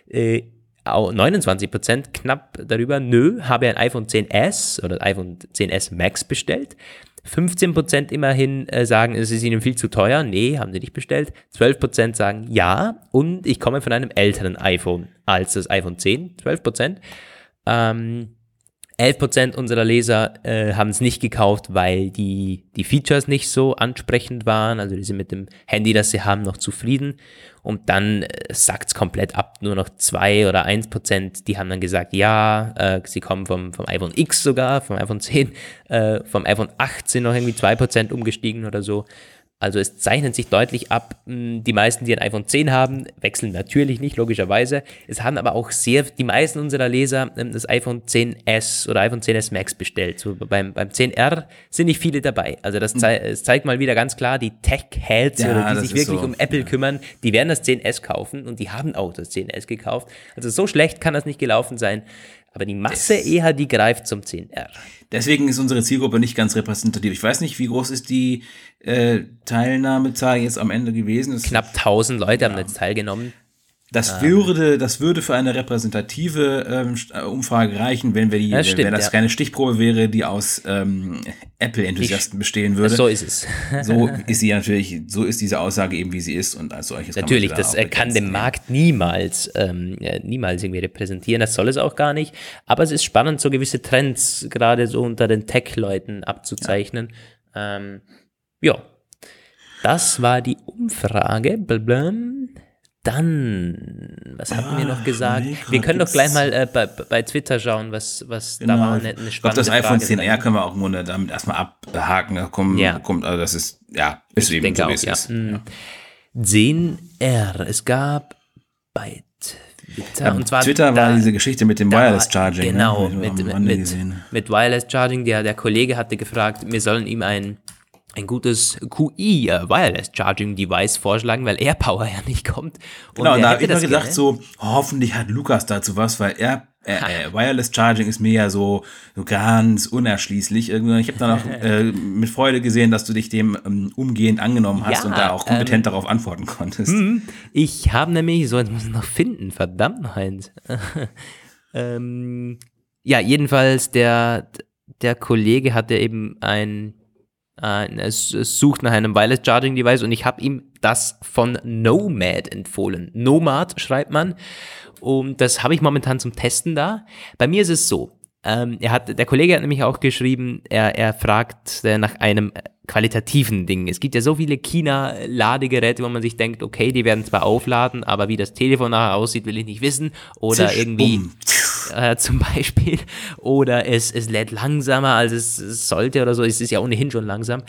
Äh, 29% knapp darüber, nö, habe ein iPhone 10s oder iPhone 10s Max bestellt. 15% immerhin äh, sagen, es ist ihnen viel zu teuer. Nee, haben sie nicht bestellt. 12% sagen ja und ich komme von einem älteren iPhone als das iPhone 10. 12%. Ähm, 11% unserer Leser äh, haben es nicht gekauft, weil die, die Features nicht so ansprechend waren. Also die sind mit dem Handy, das sie haben, noch zufrieden. Und dann äh, sackt es komplett ab. Nur noch 2 oder 1%, die haben dann gesagt, ja, äh, sie kommen vom, vom iPhone X sogar, vom iPhone 10, äh, vom iPhone 8 sind noch irgendwie 2% umgestiegen oder so. Also es zeichnet sich deutlich ab, hm, die meisten, die ein iPhone 10 haben, wechseln natürlich nicht, logischerweise. Es haben aber auch sehr, die meisten unserer Leser hm, das iPhone 10s oder iPhone 10s Max bestellt. So beim, beim 10R sind nicht viele dabei. Also das, zei das zeigt mal wieder ganz klar, die Tech-Heads, ja, die sich wirklich so. um Apple kümmern, die werden das 10s kaufen und die haben auch das 10s gekauft. Also so schlecht kann das nicht gelaufen sein. Aber die Masse das eher, die greift zum 10R. Deswegen ist unsere Zielgruppe nicht ganz repräsentativ. Ich weiß nicht, wie groß ist die äh, Teilnahmezahl jetzt am Ende gewesen? Das Knapp 1000 Leute ja. haben jetzt teilgenommen. Das ähm. würde, das würde für eine repräsentative ähm, äh, Umfrage reichen, wenn wir die, das stimmt, wenn das ja. keine Stichprobe wäre, die aus ähm, Apple-Enthusiasten bestehen würde. So ist es. so ist sie natürlich, so ist diese Aussage eben, wie sie ist und als solches. Natürlich, kann das da kann den Markt niemals, ähm, niemals irgendwie repräsentieren. Das soll es auch gar nicht. Aber es ist spannend, so gewisse Trends gerade so unter den Tech-Leuten abzuzeichnen. Ja. Ähm, ja. Das war die Umfrage. Blablabla. Dann, was hatten ah, wir noch gesagt? Nee, wir können doch gleich mal äh, bei, bei Twitter schauen, was, was genau. da war. Eine, eine ich glaube, das iPhone 10R können wir auch nur damit erstmal abhaken. Da kommt, ja. kommt, also das ist, ja, ist ich eben so, auch, es ja. ist. Mhm. 10R, es gab bei Twitter, ja, und zwar Twitter war diese Geschichte mit dem Wireless Charging. Ne? Genau, ne? mit, mit, mit, mit Wireless Charging. Der, der Kollege hatte gefragt, wir sollen ihm ein ein gutes QI, äh, Wireless Charging Device vorschlagen, weil AirPower ja nicht kommt. Und genau, da habe ich mir gedacht, so, hoffentlich hat Lukas dazu was, weil er äh, äh, Wireless Charging ist mir ja so, so ganz unerschließlich. Irgendwie. Ich habe dann auch äh, mit Freude gesehen, dass du dich dem ähm, umgehend angenommen hast ja, und da auch kompetent ähm, darauf antworten konntest. Hm, ich habe nämlich, so jetzt muss ich noch finden, verdammt Heinz. ähm, ja, jedenfalls der, der Kollege hatte eben ein es, es, sucht nach einem Wireless Charging Device und ich habe ihm das von Nomad empfohlen. Nomad schreibt man. Und das habe ich momentan zum Testen da. Bei mir ist es so. Ähm, er hat, der Kollege hat nämlich auch geschrieben, er, er fragt äh, nach einem qualitativen Ding. Es gibt ja so viele China-Ladegeräte, wo man sich denkt, okay, die werden zwar aufladen, aber wie das Telefon nachher aussieht, will ich nicht wissen. Oder Zisch, irgendwie äh, zum Beispiel. Oder es, es lädt langsamer, als es, es sollte oder so. Es ist ja ohnehin schon langsam.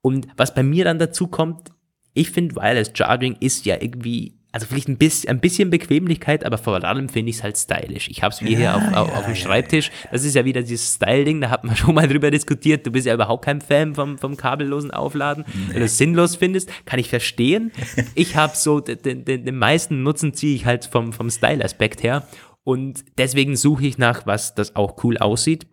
Und was bei mir dann dazu kommt, ich finde, Wireless Charging ist ja irgendwie also vielleicht ein bisschen, ein bisschen Bequemlichkeit, aber vor allem finde ich es halt stylisch. Ich habe es wie ja, hier auf, auf, ja, auf dem Schreibtisch. Das ist ja wieder dieses Style-Ding, da hat man schon mal drüber diskutiert. Du bist ja überhaupt kein Fan vom, vom kabellosen Aufladen. Nee. Wenn du es sinnlos findest, kann ich verstehen. Ich habe so, den, den, den meisten Nutzen ziehe ich halt vom, vom Style-Aspekt her. Und deswegen suche ich nach was, das auch cool aussieht.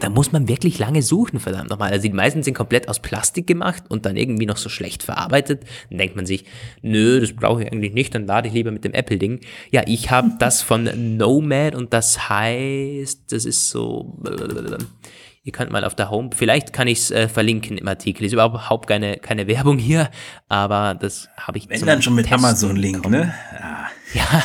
da muss man wirklich lange suchen, verdammt nochmal. Also die meisten sind komplett aus Plastik gemacht und dann irgendwie noch so schlecht verarbeitet. Dann denkt man sich, nö, das brauche ich eigentlich nicht, dann lade ich lieber mit dem Apple-Ding. Ja, ich habe das von Nomad und das heißt, das ist so, ihr könnt mal auf der Home, vielleicht kann ich es äh, verlinken im Artikel. Ist überhaupt keine, keine Werbung hier, aber das habe ich Wenn dann schon mit Amazon-Link, ne? Ja. Ja,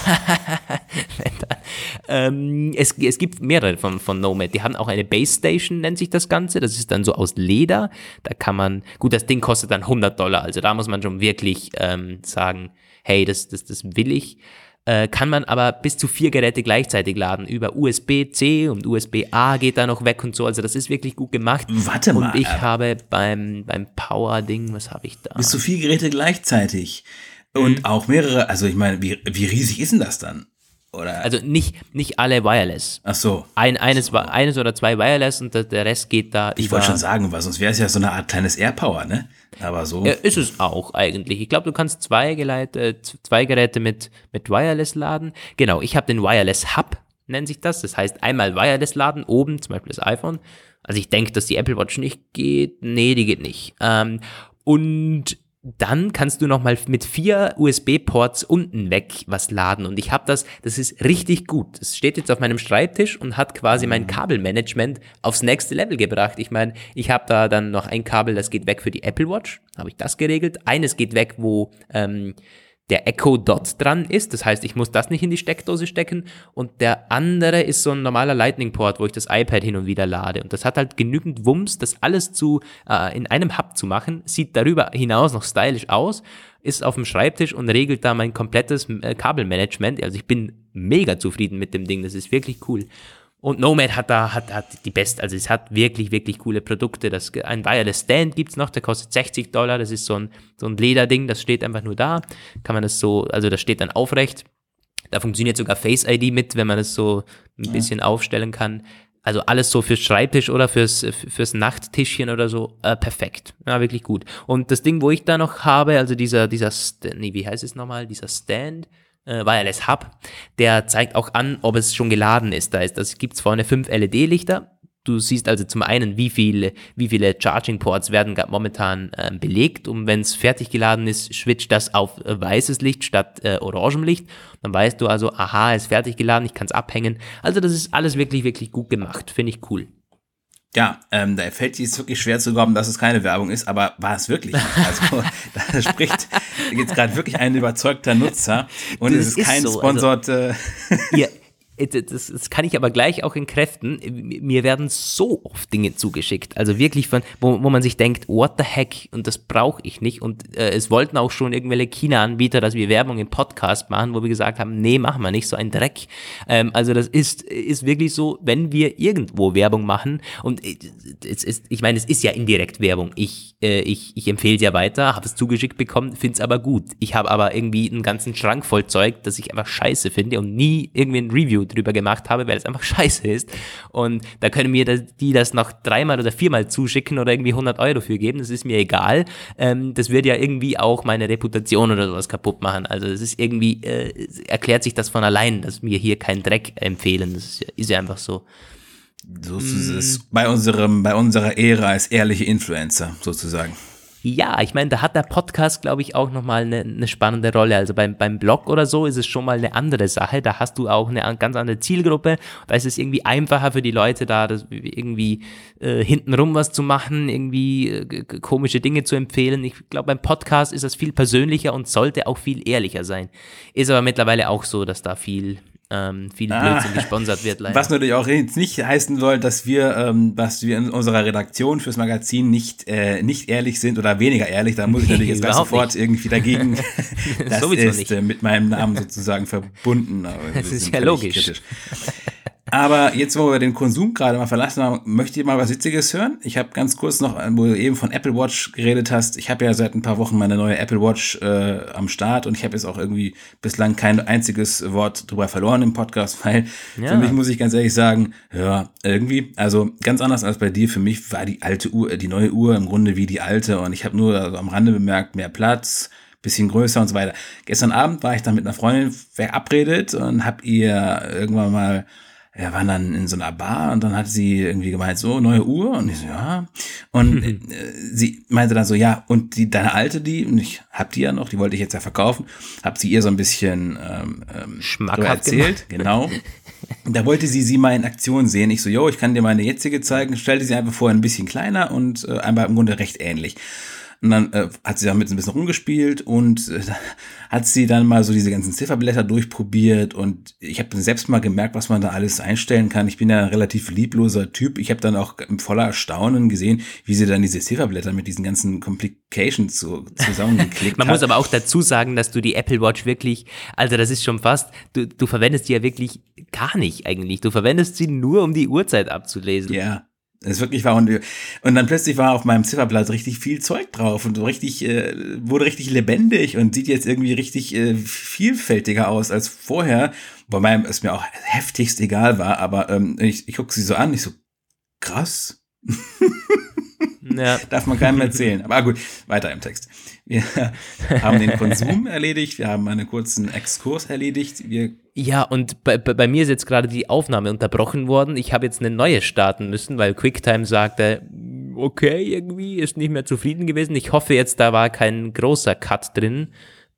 ähm, es, es gibt mehrere von, von Nomad. Die haben auch eine Base Station, nennt sich das Ganze. Das ist dann so aus Leder. Da kann man, gut, das Ding kostet dann 100 Dollar. Also da muss man schon wirklich ähm, sagen, hey, das, das, das will ich. Äh, kann man aber bis zu vier Geräte gleichzeitig laden. Über USB-C und USB-A geht da noch weg und so. Also das ist wirklich gut gemacht. Warte mal. Und ich habe beim, beim Power-Ding, was habe ich da? Bis zu vier Geräte gleichzeitig. Und mhm. auch mehrere, also ich meine, wie, wie riesig ist denn das dann? Oder? Also nicht, nicht alle wireless. Ach so. Ein, eines, so. eines oder zwei wireless und der Rest geht da. Ich wollte schon sagen, weil sonst wäre es ja so eine Art kleines Airpower, ne? Aber so. Ja, ist es auch eigentlich. Ich glaube, du kannst zwei, Geleite, zwei Geräte mit, mit Wireless laden. Genau, ich habe den Wireless Hub, nennt sich das. Das heißt, einmal Wireless laden, oben, zum Beispiel das iPhone. Also ich denke, dass die Apple Watch nicht geht. Nee, die geht nicht. Ähm, und dann kannst du nochmal mit vier USB-Ports unten weg was laden. Und ich habe das, das ist richtig gut. Das steht jetzt auf meinem Schreibtisch und hat quasi mein mhm. Kabelmanagement aufs nächste Level gebracht. Ich meine, ich habe da dann noch ein Kabel, das geht weg für die Apple Watch. Habe ich das geregelt. Eines geht weg, wo ähm, der Echo Dot dran ist. Das heißt, ich muss das nicht in die Steckdose stecken. Und der andere ist so ein normaler Lightning Port, wo ich das iPad hin und wieder lade. Und das hat halt genügend Wumms, das alles zu, äh, in einem Hub zu machen. Sieht darüber hinaus noch stylisch aus, ist auf dem Schreibtisch und regelt da mein komplettes äh, Kabelmanagement. Also ich bin mega zufrieden mit dem Ding. Das ist wirklich cool. Und Nomad hat da hat, hat die best, also es hat wirklich, wirklich coole Produkte. Das, ein Wireless Stand gibt's noch, der kostet 60 Dollar. Das ist so ein, so ein Lederding, das steht einfach nur da. Kann man das so, also das steht dann aufrecht. Da funktioniert sogar Face ID mit, wenn man das so ein ja. bisschen aufstellen kann. Also alles so fürs Schreibtisch oder fürs, fürs Nachttischchen oder so, äh, perfekt. Ja, wirklich gut. Und das Ding, wo ich da noch habe, also dieser, dieser, nee, wie heißt es nochmal, dieser Stand, äh, Wireless Hub, der zeigt auch an, ob es schon geladen ist. Da ist, das gibt's vorne fünf LED-Lichter. Du siehst also zum einen, wie viele, wie viele Charging Ports werden momentan äh, belegt und wenn es fertig geladen ist, switcht das auf äh, weißes Licht statt äh, orangem Licht. Dann weißt du also, aha, ist fertig geladen, ich kann es abhängen. Also das ist alles wirklich, wirklich gut gemacht. Finde ich cool. Ja, ähm, da fällt es wirklich schwer zu glauben, dass es keine Werbung ist, aber war es wirklich. Also da spricht jetzt gerade wirklich ein überzeugter Nutzer und das es ist, kein so, sponsored. Also, äh, ihr, das, das kann ich aber gleich auch entkräften. Mir werden so oft Dinge zugeschickt. Also wirklich von, wo, wo man sich denkt, what the heck? Und das brauche ich nicht. Und äh, es wollten auch schon irgendwelche China-Anbieter, dass wir Werbung im Podcast machen, wo wir gesagt haben, nee, machen wir nicht, so ein Dreck. Ähm, also das ist, ist wirklich so, wenn wir irgendwo Werbung machen, und äh, es ist, ich meine, es ist ja indirekt Werbung. Ich, äh, ich, ich empfehle es ja weiter, habe es zugeschickt bekommen, finde es aber gut. Ich habe aber irgendwie einen ganzen Schrank voll Zeug, das ich einfach scheiße finde und nie irgendwie ein Review drüber gemacht habe, weil es einfach scheiße ist. Und da können mir die das noch dreimal oder viermal zuschicken oder irgendwie 100 Euro für geben. Das ist mir egal. Ähm, das wird ja irgendwie auch meine Reputation oder sowas kaputt machen. Also es ist irgendwie, äh, erklärt sich das von allein, dass wir hier keinen Dreck empfehlen. Das ist, ist ja einfach so. So ist es bei unserem, bei unserer Ära als ehrliche Influencer sozusagen. Ja, ich meine, da hat der Podcast, glaube ich, auch nochmal eine, eine spannende Rolle. Also beim, beim Blog oder so ist es schon mal eine andere Sache. Da hast du auch eine ganz andere Zielgruppe. Da ist es irgendwie einfacher für die Leute, da das irgendwie äh, hintenrum was zu machen, irgendwie äh, komische Dinge zu empfehlen. Ich glaube, beim Podcast ist das viel persönlicher und sollte auch viel ehrlicher sein. Ist aber mittlerweile auch so, dass da viel ähm, viel ah, Blödsinn gesponsert wird. Leider. Was natürlich auch jetzt nicht heißen soll, dass wir, ähm, was wir in unserer Redaktion fürs Magazin nicht, äh, nicht ehrlich sind oder weniger ehrlich. Da muss ich natürlich jetzt sofort nicht. irgendwie dagegen. das ist äh, mit meinem Namen sozusagen verbunden. das ist ja logisch. Aber jetzt, wo wir den Konsum gerade mal verlassen haben, möchte ich mal was Witziges hören. Ich habe ganz kurz noch, wo du eben von Apple Watch geredet hast, ich habe ja seit ein paar Wochen meine neue Apple Watch äh, am Start und ich habe jetzt auch irgendwie bislang kein einziges Wort drüber verloren im Podcast, weil ja. für mich muss ich ganz ehrlich sagen, ja, irgendwie, also ganz anders als bei dir, für mich war die alte Uhr, die neue Uhr im Grunde wie die alte und ich habe nur also am Rande bemerkt, mehr Platz, bisschen größer und so weiter. Gestern Abend war ich dann mit einer Freundin verabredet und habe ihr irgendwann mal wir waren dann in so einer Bar und dann hat sie irgendwie gemeint, so, neue Uhr? Und ich so, ja. Und äh, sie meinte dann so, ja, und die, deine alte, die, und ich hab die ja noch, die wollte ich jetzt ja verkaufen, hab sie ihr so ein bisschen ähm, ähm, Schmackhaft erzählt, genau. Da wollte sie sie mal in Aktion sehen. Ich so, yo, ich kann dir meine jetzige zeigen. Stellte sie einfach vor ein bisschen kleiner und äh, einmal im Grunde recht ähnlich. Und dann äh, hat sie damit ein bisschen rumgespielt und äh, hat sie dann mal so diese ganzen Zifferblätter durchprobiert und ich habe dann selbst mal gemerkt, was man da alles einstellen kann. Ich bin ja ein relativ liebloser Typ. Ich habe dann auch voller Erstaunen gesehen, wie sie dann diese Zifferblätter mit diesen ganzen Complications so zusammengeklickt Man hat. muss aber auch dazu sagen, dass du die Apple Watch wirklich, also das ist schon fast, du, du verwendest die ja wirklich gar nicht eigentlich. Du verwendest sie nur, um die Uhrzeit abzulesen. Ja. Ist wirklich wahr. Und, und dann plötzlich war auf meinem Zifferblatt richtig viel Zeug drauf und so richtig, äh, wurde richtig lebendig und sieht jetzt irgendwie richtig äh, vielfältiger aus als vorher. Wobei es mir auch heftigst egal war, aber ähm, ich, ich gucke sie so an, ich so, krass. Ja. Darf man keinem erzählen. Aber gut, weiter im Text. Wir haben den Konsum erledigt, wir haben einen kurzen Exkurs erledigt. Wir Ja, und bei, bei, mir ist jetzt gerade die Aufnahme unterbrochen worden. Ich habe jetzt eine neue starten müssen, weil QuickTime sagte, okay, irgendwie ist nicht mehr zufrieden gewesen. Ich hoffe jetzt, da war kein großer Cut drin.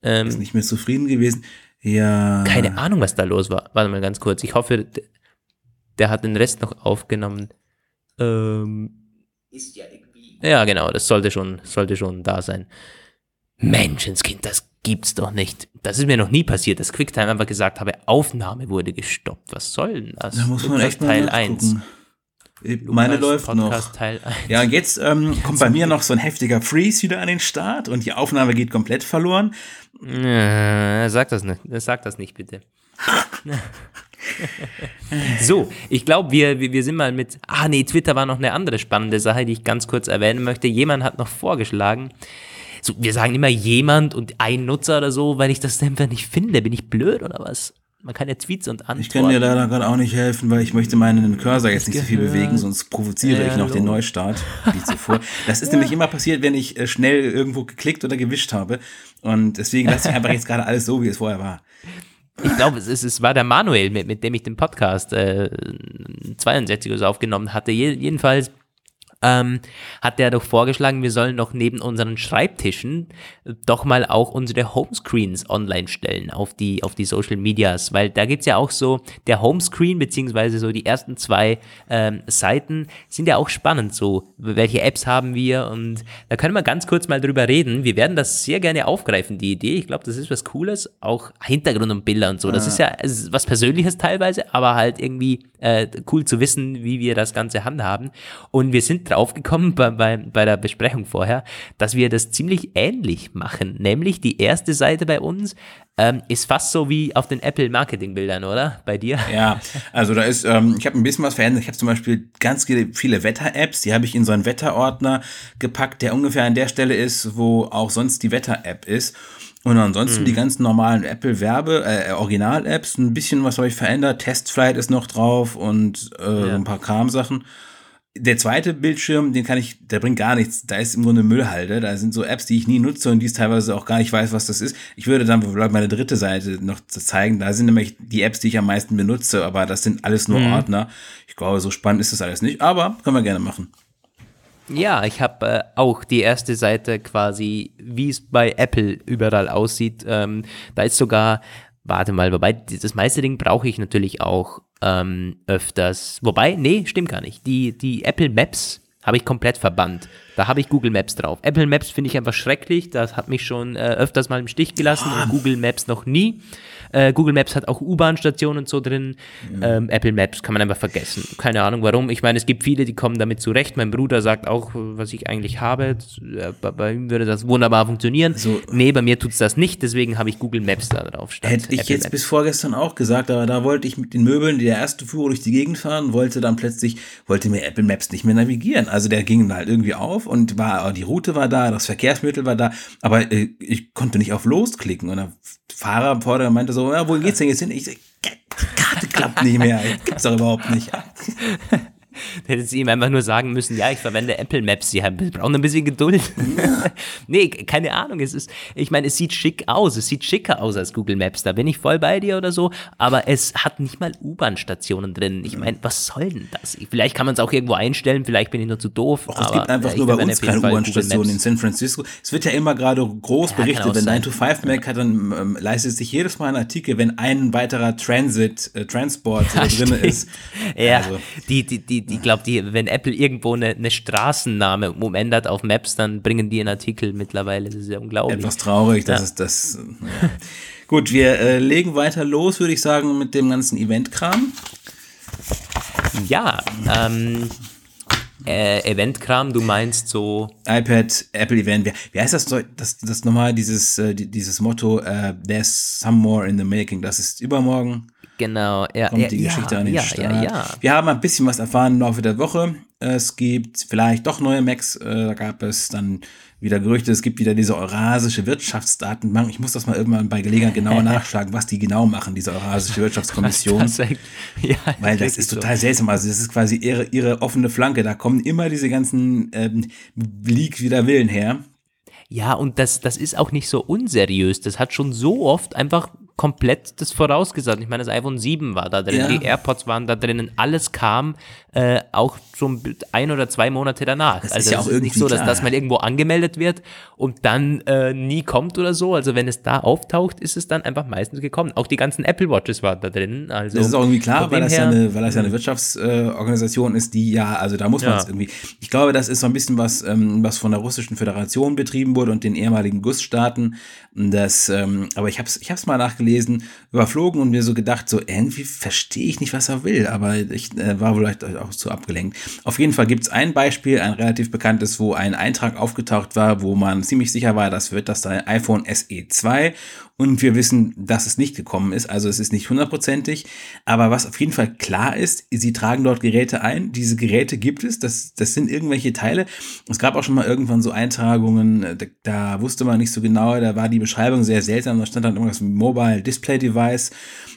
Ähm, sind nicht mehr zufrieden gewesen. Ja. keine Ahnung, was da los war. Warte mal ganz kurz. Ich hoffe, der hat den Rest noch aufgenommen. Ähm, Ist ja irgendwie. ja, genau, das sollte schon, sollte schon da sein. Menschenskind, das gibt's doch nicht. Das ist mir noch nie passiert, dass QuickTime einfach gesagt habe, Aufnahme wurde gestoppt. Was soll denn das? Da muss man Lukas echt mal Teil nachgucken. 1. Meine läuft noch. Podcast Teil 1. Ja, und jetzt ähm, kommt bei mir noch so ein heftiger Freeze wieder an den Start und die Aufnahme geht komplett verloren. Äh, sag das nicht. Sag das nicht, bitte. so, ich glaube, wir, wir, wir sind mal mit. Ah, nee, Twitter war noch eine andere spannende Sache, die ich ganz kurz erwähnen möchte. Jemand hat noch vorgeschlagen. So, wir sagen immer jemand und ein Nutzer oder so, weil ich das einfach nicht finde. Bin ich blöd oder was? Man kann ja Tweets und Antworten. Ich kann dir leider gerade auch nicht helfen, weil ich möchte meinen Cursor jetzt nicht so viel bewegen, sonst provoziere Ja, ich noch den. Neustart wie zuvor. Das ist nämlich immer passiert, wenn ich äh, schnell irgendwo geklickt oder gewischt habe. Und deswegen lasse ich einfach jetzt gerade alles so, wie es vorher war. Ich glaube, es, es war der Manuel, mit, mit dem ich den Podcast äh, 62 oder so aufgenommen hatte. Je, jedenfalls ähm, hat der doch vorgeschlagen, wir sollen doch neben unseren Schreibtischen doch mal auch unsere Homescreens online stellen auf die, auf die Social Medias, weil da gibt's ja auch so, der Homescreen beziehungsweise so die ersten zwei ähm, Seiten sind ja auch spannend, so welche Apps haben wir und da können wir ganz kurz mal drüber reden. Wir werden das sehr gerne aufgreifen, die Idee. Ich glaube, das ist was Cooles, auch Hintergrund und Bilder und so. Das ist ja es ist was Persönliches teilweise, aber halt irgendwie äh, cool zu wissen, wie wir das Ganze handhaben. Und wir sind draufgekommen bei, bei, bei der Besprechung vorher, dass wir das ziemlich ähnlich machen. Nämlich die erste Seite bei uns ähm, ist fast so wie auf den Apple Marketing Bildern, oder? Bei dir? Ja, also da ist, ähm, ich habe ein bisschen was verändert. Ich habe zum Beispiel ganz viele, Wetter-Apps, die habe ich in so einen Wetterordner gepackt, der ungefähr an der Stelle ist, wo auch sonst die Wetter-App ist. Und ansonsten die ganzen normalen Apple-Werbe, äh, Original-Apps, ein bisschen was habe ich verändert. Testflight ist noch drauf und äh, Ja. ein paar Kramsachen. Der zweite Bildschirm, den kann ich, der bringt gar nichts. Da ist im Grunde Müllhalde. Da sind so Apps, die ich nie nutze und die es teilweise auch gar nicht weiß, was das ist. Ich würde dann vielleicht meine dritte Seite noch zu zeigen. Da sind nämlich die Apps, die ich am meisten benutze, aber das sind alles nur Ordner. Ich glaube, so spannend ist das alles nicht, aber können wir gerne machen. Ja, ich habe äh, auch die erste Seite quasi, wie es bei Apple überall aussieht. Ähm, da ist sogar, warte mal, wobei das meiste Ding brauche ich natürlich auch ähm, öfters. Wobei, nee, stimmt gar nicht. Die, die Apple Maps habe ich komplett verbannt. Da habe ich Google Maps drauf. Apple Maps finde ich einfach schrecklich. Das hat mich schon äh, öfters mal im Stich gelassen und Google Maps noch nie. Äh, Google Maps hat auch U-Bahn-Stationen und so drin. Ähm, Apple Maps kann man einfach vergessen. Keine Ahnung warum. Ich meine, es gibt viele, die kommen damit zurecht. Mein Bruder sagt auch, was ich eigentlich habe. Äh, Bei, bei ihm würde das wunderbar funktionieren. So. Nee, bei mir tut's das nicht. Deswegen habe ich Google Maps da drauf. Hätte ich Apple jetzt Maps. bis vorgestern auch gesagt, aber da wollte ich mit den Möbeln die der erste Fuhr durch die Gegend fahren, wollte dann plötzlich, wollte mir Apple Maps nicht mehr navigieren. Also der ging halt irgendwie auf und war, die Route war da, das Verkehrsmittel war da, aber äh, ich konnte nicht auf losklicken. Und der Fahrer vor der meinte so, ja, wohin geht's denn jetzt hin? Ich die Karte klappt nicht mehr, das gibt's doch überhaupt nicht. Hätte sie ihm einfach nur sagen müssen, ja, ich verwende Apple Maps, sie haben, brauchen ein bisschen Geduld. nee, keine Ahnung, es ist, ich meine, es sieht schick aus, es sieht schicker aus als Google Maps, da bin ich voll bei dir oder so, aber es hat nicht mal U-Bahn-Stationen drin. Ich meine, was soll denn das? Vielleicht kann man es auch irgendwo einstellen, vielleicht bin ich nur zu doof. Och, es gibt einfach nur bei uns keine U-Bahn-Stationen in San Francisco. Es wird ja immer gerade groß ja, berichtet, wenn 9to5Mac hat, dann ähm, leistet sich jedes Mal ein Artikel, wenn ein weiterer Transit, äh, Transport ja, drin ist. Ja, also. die, die, die, die, glaube, die, wenn Apple irgendwo eine, eine Straßenname umändert auf Maps, dann bringen die einen Artikel mittlerweile. Das ist ja unglaublich. Etwas traurig, das ja. ist das. Ja. Gut, wir äh, legen weiter los, würde ich sagen, mit dem ganzen Eventkram. Ja, ähm, äh, Eventkram, du meinst so. iPad, Apple Event. Wie, wie heißt das, das, das nochmal, dieses, äh, dieses Motto, uh, there's some more in the making, das ist übermorgen. Genau, ja. Kommt ja, die Geschichte ja, an den ja, Start. Ja. Wir haben ein bisschen was erfahren im Laufe der Woche. Es gibt vielleicht doch neue Macs. Äh, da gab es dann wieder Gerüchte. Es gibt wieder diese Eurasische Wirtschaftsdatenbank. Ich muss das mal irgendwann bei Gelegenheit genauer nachschlagen, was die genau machen, diese Eurasische Wirtschaftskommission. das ja, Weil das ist total so. seltsam. Also das ist quasi ihre, ihre offene Flanke. Da kommen immer diese ganzen ähm, Leaks wieder Willen her. Ja, und das, das ist auch nicht so unseriös. Das hat schon so oft einfach komplett das vorausgesagt. Ich meine, das iPhone 7 war da drin, ja. die AirPods waren da drinnen, alles kam äh, auch schon ein oder zwei Monate danach. Das also ist ja auch ist nicht so, dass klar. das mal irgendwo angemeldet wird und dann äh, nie kommt oder so. Also wenn es da auftaucht, ist es dann einfach meistens gekommen. Auch die ganzen Apple Watches waren da drin. Also das ist auch irgendwie klar, weil das, her, ja eine, weil das ja eine Wirtschaftsorganisation äh, ist, die ja, also da muss man es irgendwie. Ich glaube, das ist so ein bisschen was, ähm, was von der Russischen Föderation betrieben wurde und den ehemaligen GUS-Staaten. Das, ähm, aber ich habe es ich hab's mal nachgelesen, überflogen und mir so gedacht, so irgendwie verstehe ich nicht, was er will, aber ich äh, war vielleicht auch zu abgelenkt. Auf jeden Fall gibt es ein Beispiel, ein relativ bekanntes, wo ein Eintrag aufgetaucht war, wo man ziemlich sicher war, das wird das iPhone SE 2 und wir wissen, dass es nicht gekommen ist, also es ist nicht hundertprozentig, aber was auf jeden Fall klar ist, sie tragen dort Geräte ein, diese Geräte gibt es, das, das sind irgendwelche Teile. Es gab auch schon mal irgendwann so Eintragungen, da, da wusste man nicht so genau, da war die Beschreibung sehr seltsam, da stand dann irgendwas wie Mobile Display Device.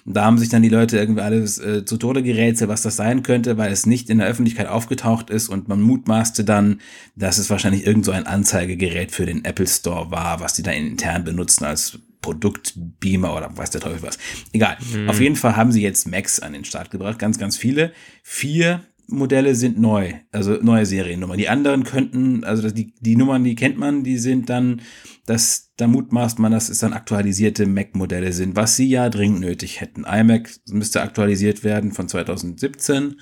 Da haben sich dann die Leute irgendwie alles äh, zu Tode gerätselt, was das sein könnte, weil es nicht in der Öffentlichkeit aufgetaucht ist und man mutmaßte dann, dass es wahrscheinlich irgend so ein Anzeigegerät für den Apple Store war, was die da intern benutzen als Produktbeamer oder weiß der Teufel was. Egal. Mhm. Auf jeden Fall haben sie jetzt Macs an den Start gebracht, ganz, ganz viele. Vier Modelle sind neu, also neue Seriennummern. Die anderen könnten, also die, die Nummern, die kennt man, die sind dann, das, da mutmaßt man, dass es dann aktualisierte Mac-Modelle sind, was sie ja dringend nötig hätten. iMac müsste aktualisiert werden von 2017.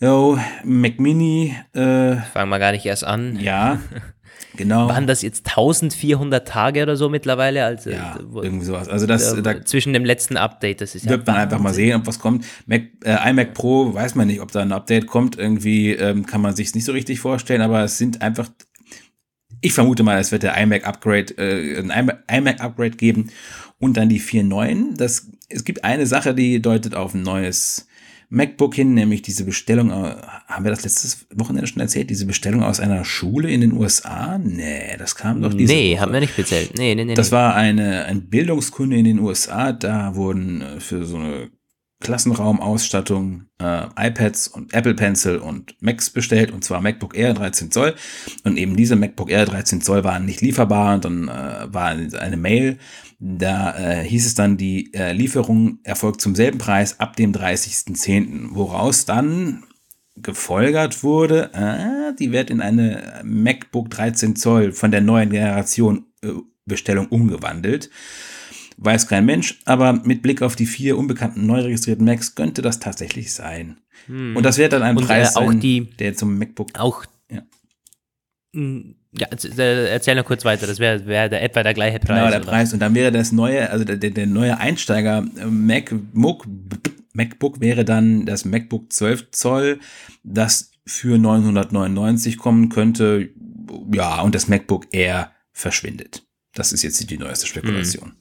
Jo, Mac Mini. Äh, Fangen wir gar nicht erst an. Ja. Genau. Waren das jetzt 1400 Tage oder so mittlerweile? Also, ja, irgendwie sowas. Also das, äh, da, zwischen dem letzten Update, das ist ja Wird man einfach mal sehen, ob was kommt. Mac, äh, iMac Pro weiß man nicht, ob da ein Update kommt. Irgendwie ähm, kann man sich nicht so richtig vorstellen, aber es sind einfach ich vermute mal, es wird der iMac Upgrade, äh, ein iMac Upgrade geben und dann die vier neuen. Das, es gibt eine Sache, die deutet auf ein neues MacBook hin, nämlich diese Bestellung, äh, haben wir das letztes Wochenende schon erzählt, diese Bestellung aus einer Schule in den USA? Nee, das kam doch diese Nee, Woche. haben wir nicht erzählt. Nee, nee, nee. Das war eine, ein Bildungskunde in den USA, da wurden äh, für so eine Klassenraumausstattung äh, iPads und Apple Pencil und Macs bestellt und zwar MacBook Air 13 Zoll und eben diese MacBook Air 13 Zoll waren nicht lieferbar und dann äh, war eine Mail, da äh, hieß es dann, die äh, Lieferung erfolgt zum selben Preis ab dem 30.10., woraus dann gefolgert wurde, äh, die wird in eine MacBook 13 Zoll von der neuen Generation äh, Bestellung umgewandelt. Weiß kein Mensch, aber mit Blick auf die vier unbekannten neu registrierten Macs könnte das tatsächlich sein. Hm. Und das wird dann ein Und, Preis äh, auch sein, die, der zum MacBook. Auch. Ja. Ja, erzähl noch kurz weiter, das wäre wär der, etwa der gleiche Preis. Genau, der oder? Preis. Und dann wäre das neue, also der, der neue Einsteiger äh, MacBook, MacBook wäre dann das MacBook 12 Zoll, das für 999 kommen könnte. Ja, und das MacBook Air verschwindet. Das ist jetzt die neueste Spekulation. Hm.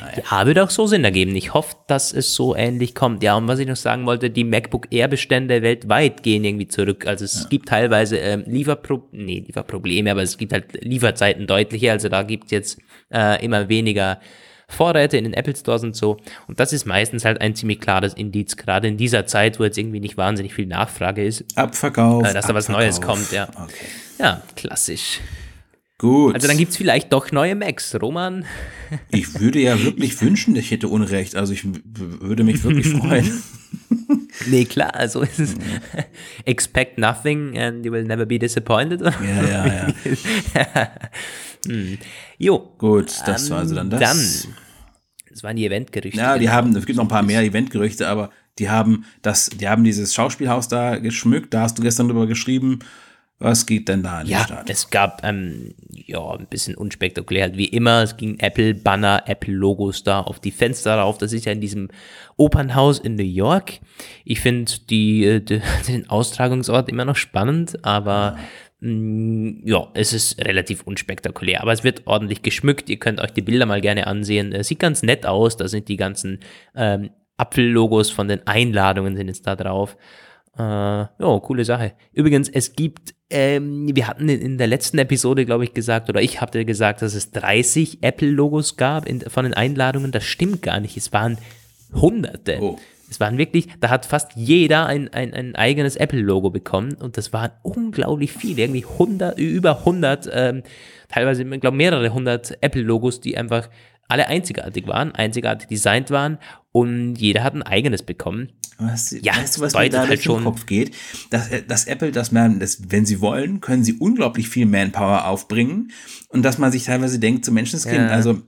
Naja. Ja, würde auch so Sinn ergeben. Ich hoffe, dass es so ähnlich kommt. Ja, und was ich noch sagen wollte, die MacBook Air-Bestände weltweit gehen irgendwie zurück. Also es ja. gibt teilweise ähm, Lieferpro nee, Lieferprobleme, aber es gibt halt Lieferzeiten deutliche. Also da gibt es jetzt äh, immer weniger Vorräte in den Apple Stores und so. Und das ist meistens halt ein ziemlich klares Indiz, gerade in dieser Zeit, wo jetzt irgendwie nicht wahnsinnig viel Nachfrage ist. Abverkauf. Äh, dass da was Abverkauf. Neues kommt, ja. Okay. Ja, klassisch. Gut. Also dann gibt es vielleicht doch neue Macs. Roman? ich würde ja wirklich wünschen, ich hätte Unrecht. Also ich würde mich wirklich freuen. Nee, klar, also ist es expect nothing and you will never be disappointed. Ja, ja, ja. hm. Jo. Gut, das war also dann das. Dann, das waren die Eventgerüchte. Ja, die haben, es gibt noch ein paar mehr Eventgerüchte, aber die haben das, die haben dieses Schauspielhaus da geschmückt, da hast du gestern drüber geschrieben. Was geht denn da an den Ja, Start? es gab ähm, ja ein bisschen unspektakulär, halt wie immer. Es ging Apple-Banner, Apple-Logos da auf die Fenster rauf. Das ist ja in diesem Opernhaus in New York. Ich finde äh, den Austragungsort immer noch spannend, aber mh, ja, es ist relativ unspektakulär. Aber es wird ordentlich geschmückt. Ihr könnt euch die Bilder mal gerne ansehen. Es sieht ganz nett aus. Da sind die ganzen ähm, Apfel-Logos von den Einladungen sind jetzt da drauf. Äh, ja, coole Sache. Übrigens, es gibt, ähm, wir hatten in, der letzten Episode, glaube ich, gesagt, oder ich hatte gesagt, dass es 30 Apple-Logos gab in, von den Einladungen. Das stimmt gar nicht. Es waren Hunderte. Oh. Es waren wirklich, da hat fast jeder ein, ein, ein eigenes Apple-Logo bekommen und das waren unglaublich viele, irgendwie 100, über 100, ähm, teilweise, ich glaube, mehrere hundert Apple-Logos, die einfach alle einzigartig waren, einzigartig designt waren und jeder hat ein eigenes bekommen. Was, Ja, weißt du, was mir da halt durch den schon- Kopf geht? Dass, äh, dass Apple, dass man, das, wenn sie wollen, können sie unglaublich viel Manpower aufbringen und dass man sich teilweise denkt, zu Menschenskind, Ja. also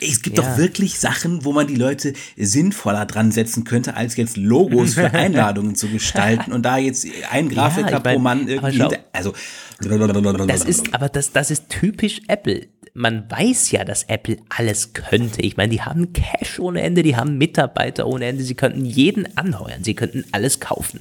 es gibt Ja. doch wirklich Sachen, wo man die Leute sinnvoller dran setzen könnte, als jetzt Logos für Einladungen zu gestalten und da jetzt ein Grafiker ich mein, pro Mann irgendwie schau- also Das ist, aber das, das ist typisch Apple. Man weiß ja, dass Apple alles könnte. Ich meine, die haben Cash ohne Ende, die haben Mitarbeiter ohne Ende, sie könnten jeden anheuern, sie könnten alles kaufen.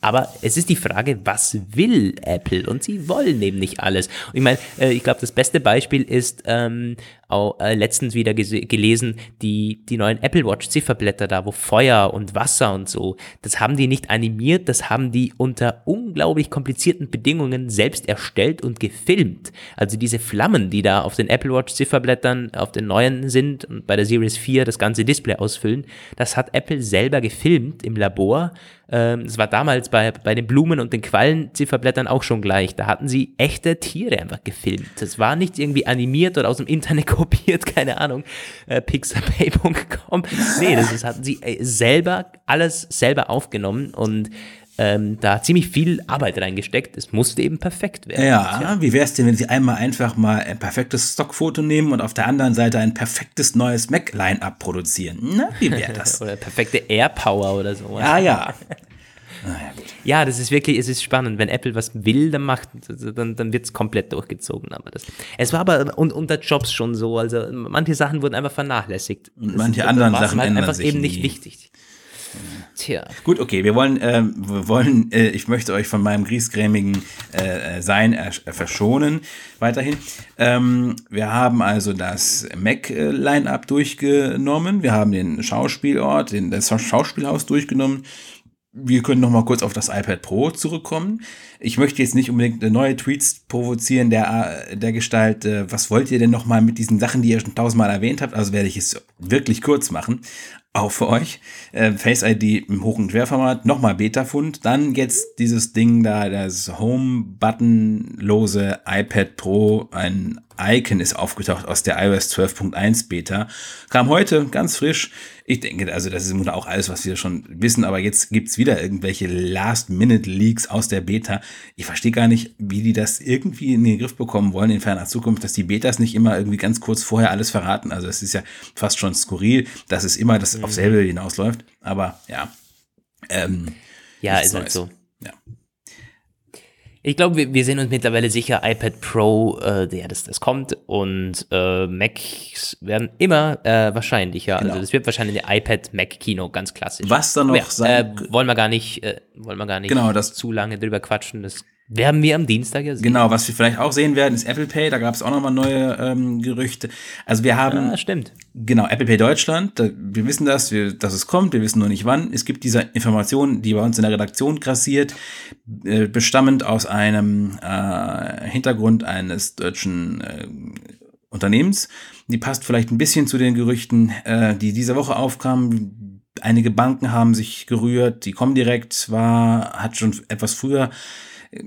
Aber es ist die Frage, was will Apple? Und sie wollen eben nicht alles. Ich meine, äh, ich glaube, das beste Beispiel ist ähm, auch äh, letztens wieder gelesen, die, die neuen Apple Watch Zifferblätter da, wo Feuer und Wasser und so, das haben die nicht animiert, das haben die unter unglaublich komplizierten Bedingungen selbst erstellt und gefilmt. Also diese Flammen, die da auf den Apple Watch Zifferblättern, auf den neuen sind und bei der Series 4 das ganze Display ausfüllen, das hat Apple selber gefilmt im Labor. Ähm, Das war damals bei, bei den Blumen und den Quallen-Zifferblättern auch schon gleich. Da hatten sie echte Tiere einfach gefilmt. Das war nicht irgendwie animiert oder aus dem Internet kopiert, keine Ahnung, äh, pixabay.com. Nee, das, das hatten sie äh, selber, alles selber aufgenommen und ähm, da ziemlich viel Arbeit reingesteckt. Es musste eben perfekt werden. Ja, wie wäre es denn, wenn Sie einmal einfach mal ein perfektes Stockfoto nehmen und auf der anderen Seite ein perfektes neues Mac-Line-Up produzieren? Na, wie wäre das? Oder perfekte Airpower oder so. ja, ja. Ja, das ist wirklich, es ist spannend. Wenn Apple was will, dann macht, dann, dann wird es komplett durchgezogen. Aber das, es war aber un, unter Jobs schon so. Also manche Sachen wurden einfach vernachlässigt. Und manche anderen war's Sachen halt ändern einfach sich eben nicht nie. wichtig. Tja. Gut, okay, wir wollen, ähm, wir wollen, äh, ich möchte euch von meinem griesgrämigen äh, Sein äh, verschonen, weiterhin. Ähm, wir haben also das Mac-Line-Up durchgenommen, wir haben den Schauspielort, den, das Schauspielhaus durchgenommen. Wir können noch mal kurz auf das iPad Pro zurückkommen. Ich möchte jetzt nicht unbedingt äh, neue Tweets provozieren, der, äh, der Gestalt, äh, was wollt ihr denn noch mal mit diesen Sachen, die ihr schon tausendmal erwähnt habt? Also werde ich es wirklich kurz machen. Auch für euch. Äh, Face ID im Hoch- und Querformat, nochmal Beta-Fund. Dann jetzt dieses Ding da, das Home-Button-lose iPad Pro. Ein Icon ist aufgetaucht aus der iOS 12.1 Beta. Kam heute ganz frisch. Ich denke, also das ist im Grunde auch alles, was wir schon wissen, aber jetzt gibt's wieder irgendwelche Last-Minute-Leaks aus der Beta. Ich verstehe gar nicht, wie die das irgendwie in den Griff bekommen wollen in ferner Zukunft, dass die Betas nicht immer irgendwie ganz kurz vorher alles verraten. Also es ist ja fast schon skurril, dass es immer das auf selbe hinausläuft. Aber ja. Ähm, Ja, ist halt so. Ich glaube, wir, wir sind uns mittlerweile sicher, iPad Pro, äh, ja, das, das kommt und äh, Macs werden immer äh, wahrscheinlicher. Genau. Also das wird wahrscheinlich eine iPad-Mac-Kino, ganz klassisch. Was da noch ja, sein- äh, wollen wir gar nicht, äh, wollen wir gar nicht Genau, das- zu lange drüber quatschen. Das werden wir am Dienstag ja sehen. Genau, was wir vielleicht auch sehen werden, ist Apple Pay. Da gab es auch nochmal neue ähm, Gerüchte. Also wir haben Ah, stimmt. Genau, Apple Pay Deutschland, da, wir wissen das, wir, dass es kommt, wir wissen nur nicht wann. Es gibt diese Informationen, die bei uns in der Redaktion grassiert, äh, bestammend aus einem äh, Hintergrund eines deutschen äh, Unternehmens. Die passt vielleicht ein bisschen zu den Gerüchten, äh, die diese Woche aufkamen. Einige Banken haben sich gerührt. Die Comdirect war, hat schon etwas früher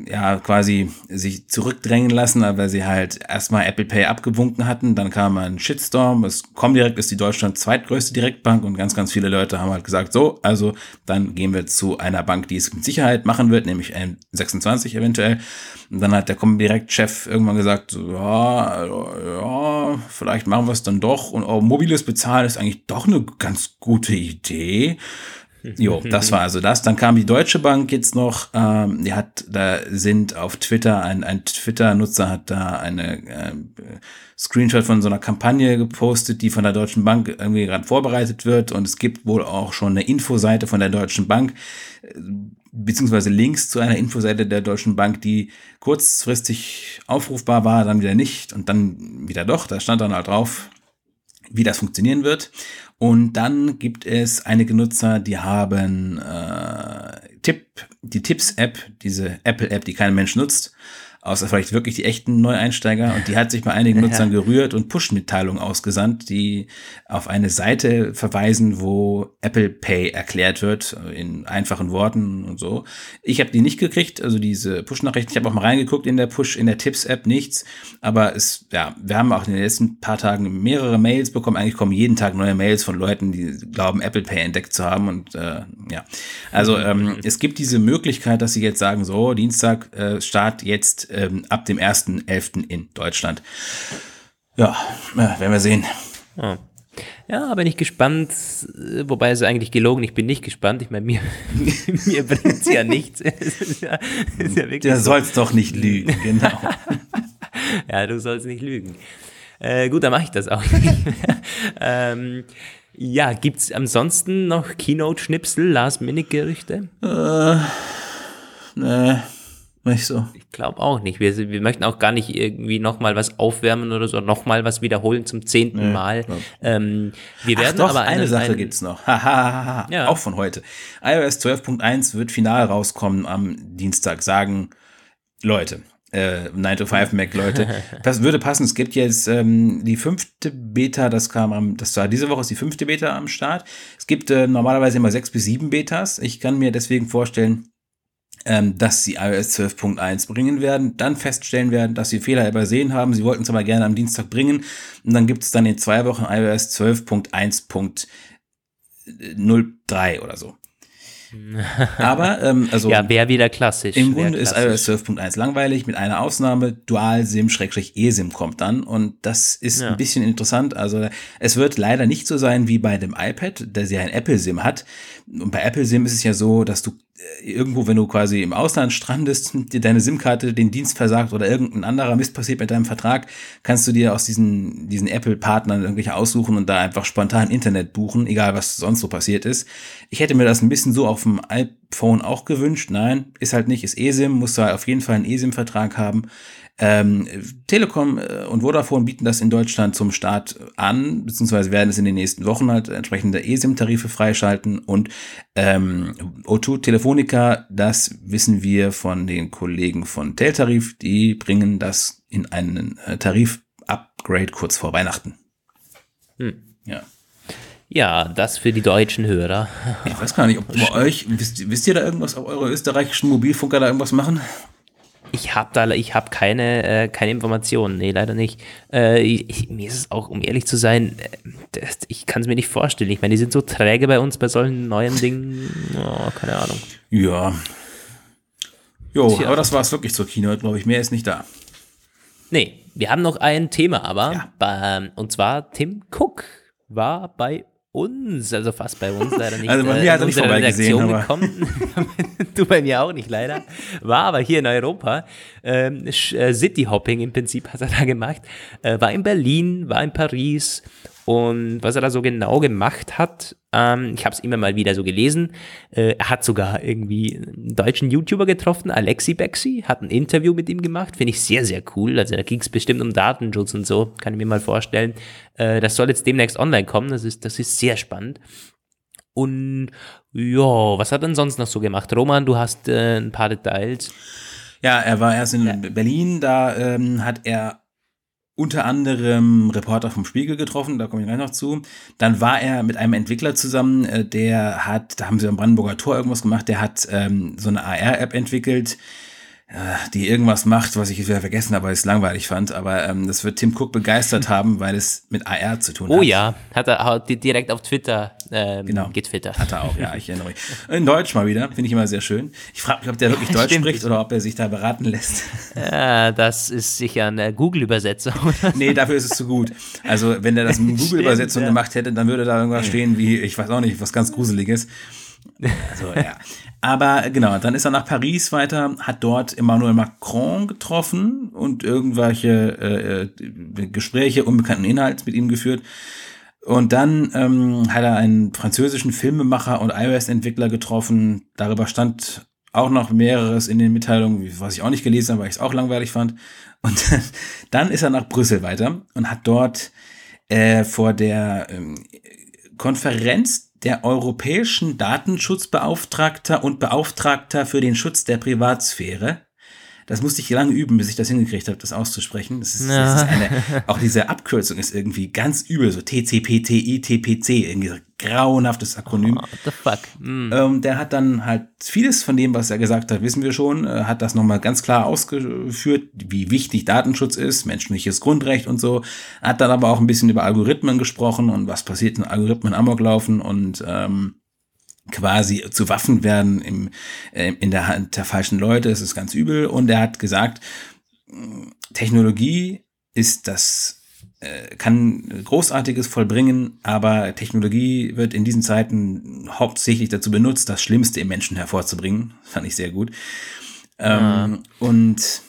ja quasi sich zurückdrängen lassen, weil sie halt erstmal Apple Pay abgewunken hatten. Dann kam ein Shitstorm. Es Comdirect ist die Deutschland zweitgrößte Direktbank und ganz, ganz viele Leute haben halt gesagt, so, also dann gehen wir zu einer Bank, die es mit Sicherheit machen wird, nämlich N26 eventuell. Und dann hat der Comdirect-Chef irgendwann gesagt, ja, ja, vielleicht machen wir es dann doch. Und auch mobiles Bezahlen ist eigentlich doch eine ganz gute Idee. Jo, das war also das. Dann kam die Deutsche Bank jetzt noch. Ähm, die hat, da sind auf Twitter, ein, ein Twitter-Nutzer hat da eine äh, Screenshot von so einer Kampagne gepostet, die von der Deutschen Bank irgendwie gerade vorbereitet wird. Und es gibt wohl auch schon eine Infoseite von der Deutschen Bank, äh, beziehungsweise Links zu einer Infoseite der Deutschen Bank, die kurzfristig aufrufbar war, dann wieder nicht und dann wieder doch. Da stand dann halt drauf, wie das funktionieren wird. Und dann gibt es einige Nutzer, die haben äh, Tipp, die Tipps-App, diese Apple-App, die kein Mensch nutzt, außer vielleicht wirklich die echten Neueinsteiger. Und die hat sich bei einigen Nutzern gerührt und Push-Mitteilungen ausgesandt, die auf eine Seite verweisen, wo Apple Pay erklärt wird, in einfachen Worten und so. Ich habe die nicht gekriegt, also diese Push-Nachrichten. Ich habe auch mal reingeguckt in der Push, in der Tipps-App, nichts. Aber es, ja, wir haben auch in den letzten paar Tagen mehrere Mails bekommen. Eigentlich kommen jeden Tag neue Mails von Leuten, die glauben, Apple Pay entdeckt zu haben. Und äh, ja, also ähm, es gibt diese Möglichkeit, dass sie jetzt sagen, so, Dienstag, äh, Start jetzt ähm, ab dem 1.11. in Deutschland. Ja, ja, werden wir sehen. Oh. Ja, bin ich gespannt, wobei es eigentlich gelogen, ich bin nicht gespannt. Ich meine, mir, mir bringt es ja nichts. ist ja, ist ja wirklich Der so. soll's doch nicht lügen, genau. ja, du sollst nicht lügen. Äh, gut, dann mache ich das auch nicht ähm, ja, gibt es ansonsten noch Keynote-Schnipsel, Last-Minute-Gerüchte? Äh, ne. Nicht so. Ich glaube auch nicht. Wir, wir möchten auch gar nicht irgendwie nochmal was aufwärmen oder so, nochmal was wiederholen zum zehnten nee, Mal. Ähm, wir werden Ach doch, aber eine, eine Sache eine, gibt's noch. ja. Auch von heute. iOS 12.1 wird final rauskommen am Dienstag, sagen Leute. Äh, 9 to 5 Mac Leute. Das würde passen. Es gibt jetzt ähm, die fünfte Beta, das kam am, das war diese Woche ist die fünfte Beta am Start. Es gibt äh, normalerweise immer sechs bis sieben Betas. Ich kann mir deswegen vorstellen, ähm, dass sie iOS 12.1 bringen werden, dann feststellen werden, dass sie Fehler übersehen haben. Sie wollten es aber gerne am Dienstag bringen. Und dann gibt es dann in zwei Wochen iOS 12.1.03 oder so. Aber, ähm, also. Ja, wäre wieder klassisch. Im Grunde ist iOS 12.1 langweilig, mit einer Ausnahme. Dual-SIM-eSIM kommt dann. Und das ist ja. ein bisschen interessant. Also, es wird leider nicht so sein wie bei dem iPad, der ja ein Apple-SIM hat. Und bei Apple-SIM ist es ja so, dass du irgendwo, wenn du quasi im Ausland strandest, dir deine SIM-Karte den Dienst versagt oder irgendein anderer Mist passiert mit deinem Vertrag, kannst du dir aus diesen, diesen Apple-Partnern irgendwelche aussuchen und da einfach spontan Internet buchen, egal was sonst so passiert ist. Ich hätte mir das ein bisschen so auf dem iPhone auch gewünscht. Nein, ist halt nicht, ist eSIM, musst du halt auf jeden Fall einen eSIM-Vertrag haben. Ähm, Telekom äh, und Vodafone bieten das in Deutschland zum Start an, beziehungsweise werden es in den nächsten Wochen halt entsprechende eSIM-Tarife freischalten und ähm, O2 Telefonica, das wissen wir von den Kollegen von Teltarif, die bringen das in einen äh, Tarif-Upgrade kurz vor Weihnachten. Hm. Ja. Ja, das für die deutschen Hörer. Ich weiß gar nicht, ob bei euch, wisst, wisst ihr da irgendwas, ob eure österreichischen Mobilfunker da irgendwas machen? Ich habe da, ich habe keine, äh, keine Informationen. Nee, leider nicht. Äh, ich, mir ist es auch, um ehrlich zu sein, äh, das, ich kann es mir nicht vorstellen. Ich meine, die sind so träge bei uns bei solchen neuen Dingen. Oh, keine Ahnung. Ja. Jo, Tja. aber das war es wirklich zur Keynote, glaube ich. Mehr ist nicht da. Nee, wir haben noch ein Thema aber. Ja. Bei, und zwar Tim Cook war bei uns, also fast bei uns leider nicht. Also bei mir hat er nicht vorbeigesehen, aber. gekommen. du bei mir auch nicht leider. War aber hier in Europa. Ähm, äh, City Hopping im Prinzip hat er da gemacht. Äh, war in Berlin, war in Paris und was er da so genau gemacht hat, ähm, ich habe es immer mal wieder so gelesen. Äh, er hat sogar irgendwie einen deutschen YouTuber getroffen, Alexi Bexi, hat ein Interview mit ihm gemacht. Finde ich sehr, sehr cool. Also da ging es bestimmt um Datenschutz und so, kann ich mir mal vorstellen. Äh, das soll jetzt demnächst online kommen. Das ist, das ist sehr spannend. Und ja, was hat er denn sonst noch so gemacht? Roman, du hast äh, ein paar Details. Ja, er war erst in ja. Berlin, da ähm, hat er unter anderem Reporter vom Spiegel getroffen, da komme ich gleich noch zu. Dann war er mit einem Entwickler zusammen, äh, der hat, da haben sie am Brandenburger Tor irgendwas gemacht, der hat ähm, so eine AR-App entwickelt, die irgendwas macht, was ich jetzt wieder vergessen habe, weil ich es langweilig fand. Aber ähm, das wird Tim Cook begeistert haben, weil es mit AR zu tun oh hat. Oh ja, hat er hat direkt auf Twitter ähm, genau. getwittert. Hat er auch, ja, ich erinnere mich. In Deutsch mal wieder, finde ich immer sehr schön. Ich frage mich, ob der wirklich Deutsch spricht oder ob er sich da beraten lässt. Ja, das ist sicher eine Google-Übersetzung. nee, dafür ist es zu gut. Also, wenn er das mit Google-Übersetzung ja. gemacht hätte, dann würde da irgendwas stehen wie, ich weiß auch nicht, was ganz Gruseliges. Also, ja. Aber genau, dann ist er nach Paris weiter, hat dort Emmanuel Macron getroffen und irgendwelche äh, äh, Gespräche unbekannten Inhalts mit ihm geführt. Und dann ähm, hat er einen französischen Filmemacher und iOS-Entwickler getroffen. Darüber stand auch noch mehreres in den Mitteilungen, was ich auch nicht gelesen habe, weil ich es auch langweilig fand. Und dann ist er nach Brüssel weiter und hat dort äh, vor der ähm, Konferenz der europäischen Datenschutzbeauftragter und Beauftragter für den Schutz der Privatsphäre. Das musste ich lange üben, bis ich das hingekriegt habe, das auszusprechen. Das ist, das ist eine, auch diese Abkürzung ist irgendwie ganz übel, so TCPTI, TPC, irgendwie so grauenhaftes Akronym. What the fuck? Mm. Ähm, der hat dann halt vieles von dem, was er gesagt hat, wissen wir schon, äh, hat das nochmal ganz klar ausgeführt, wie wichtig Datenschutz ist, menschliches Grundrecht und so. Hat dann aber auch ein bisschen über Algorithmen gesprochen und was passiert, wenn Algorithmen amok laufen und ähm, quasi zu Waffen werden im, äh, in der Hand der falschen Leute. Es ist ganz übel. Und er hat gesagt, Technologie ist das, äh, kann Großartiges vollbringen, aber Technologie wird in diesen Zeiten hauptsächlich dazu benutzt, das Schlimmste im Menschen hervorzubringen. Fand ich sehr gut. Ja. Ähm, und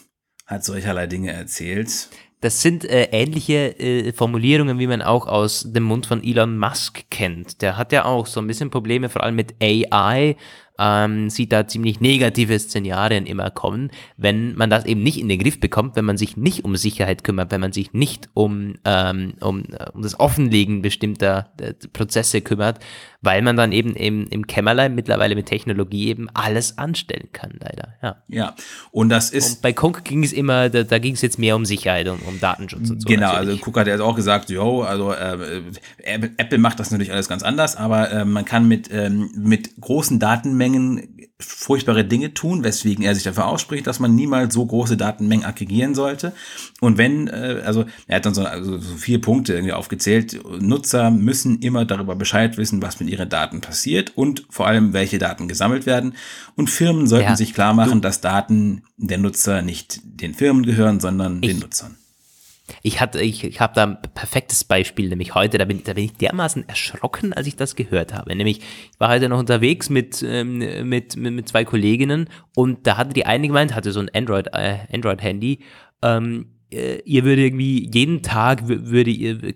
hat solcherlei Dinge erzählt. Das sind äh, ähnliche äh, Formulierungen, wie man auch aus dem Mund von Elon Musk kennt. Der hat ja auch so ein bisschen Probleme, vor allem mit AI, ähm, sieht da ziemlich negative Szenarien immer kommen, wenn man das eben nicht in den Griff bekommt, wenn man sich nicht um Sicherheit kümmert, wenn man sich nicht um, ähm, um, äh, um das Offenlegen bestimmter äh, Prozesse kümmert, weil man dann eben im, im Kämmerlein mittlerweile mit Technologie eben alles anstellen kann, leider. Ja, ja. und das ist. Und bei Cook ging es immer, da, da ging es jetzt mehr um Sicherheit und um Datenschutz und so. Genau, natürlich. also Cook hat jetzt auch gesagt, jo, also äh, Apple macht das natürlich alles ganz anders, aber äh, man kann mit, ähm, mit großen Datenmengen furchtbare Dinge tun, weswegen er sich dafür ausspricht, dass man niemals so große Datenmengen aggregieren sollte. Und wenn, äh, also er hat dann so, also so vier Punkte irgendwie aufgezählt, Nutzer müssen immer darüber Bescheid wissen, was mit ihren Daten passiert und vor allem, welche Daten gesammelt werden. Und Firmen sollten ja, sich klar machen, dass Daten der Nutzer nicht den Firmen gehören, sondern ich, den Nutzern. Ich ich, ich habe da ein perfektes Beispiel, nämlich heute, da bin, da bin ich dermaßen erschrocken, als ich das gehört habe. Nämlich, ich war heute noch unterwegs mit, ähm, mit, mit, mit zwei Kolleginnen und da hatte die eine gemeint, hatte so ein Android, äh, Android-Handy, ähm, äh, ihr würde irgendwie jeden Tag würde ihr,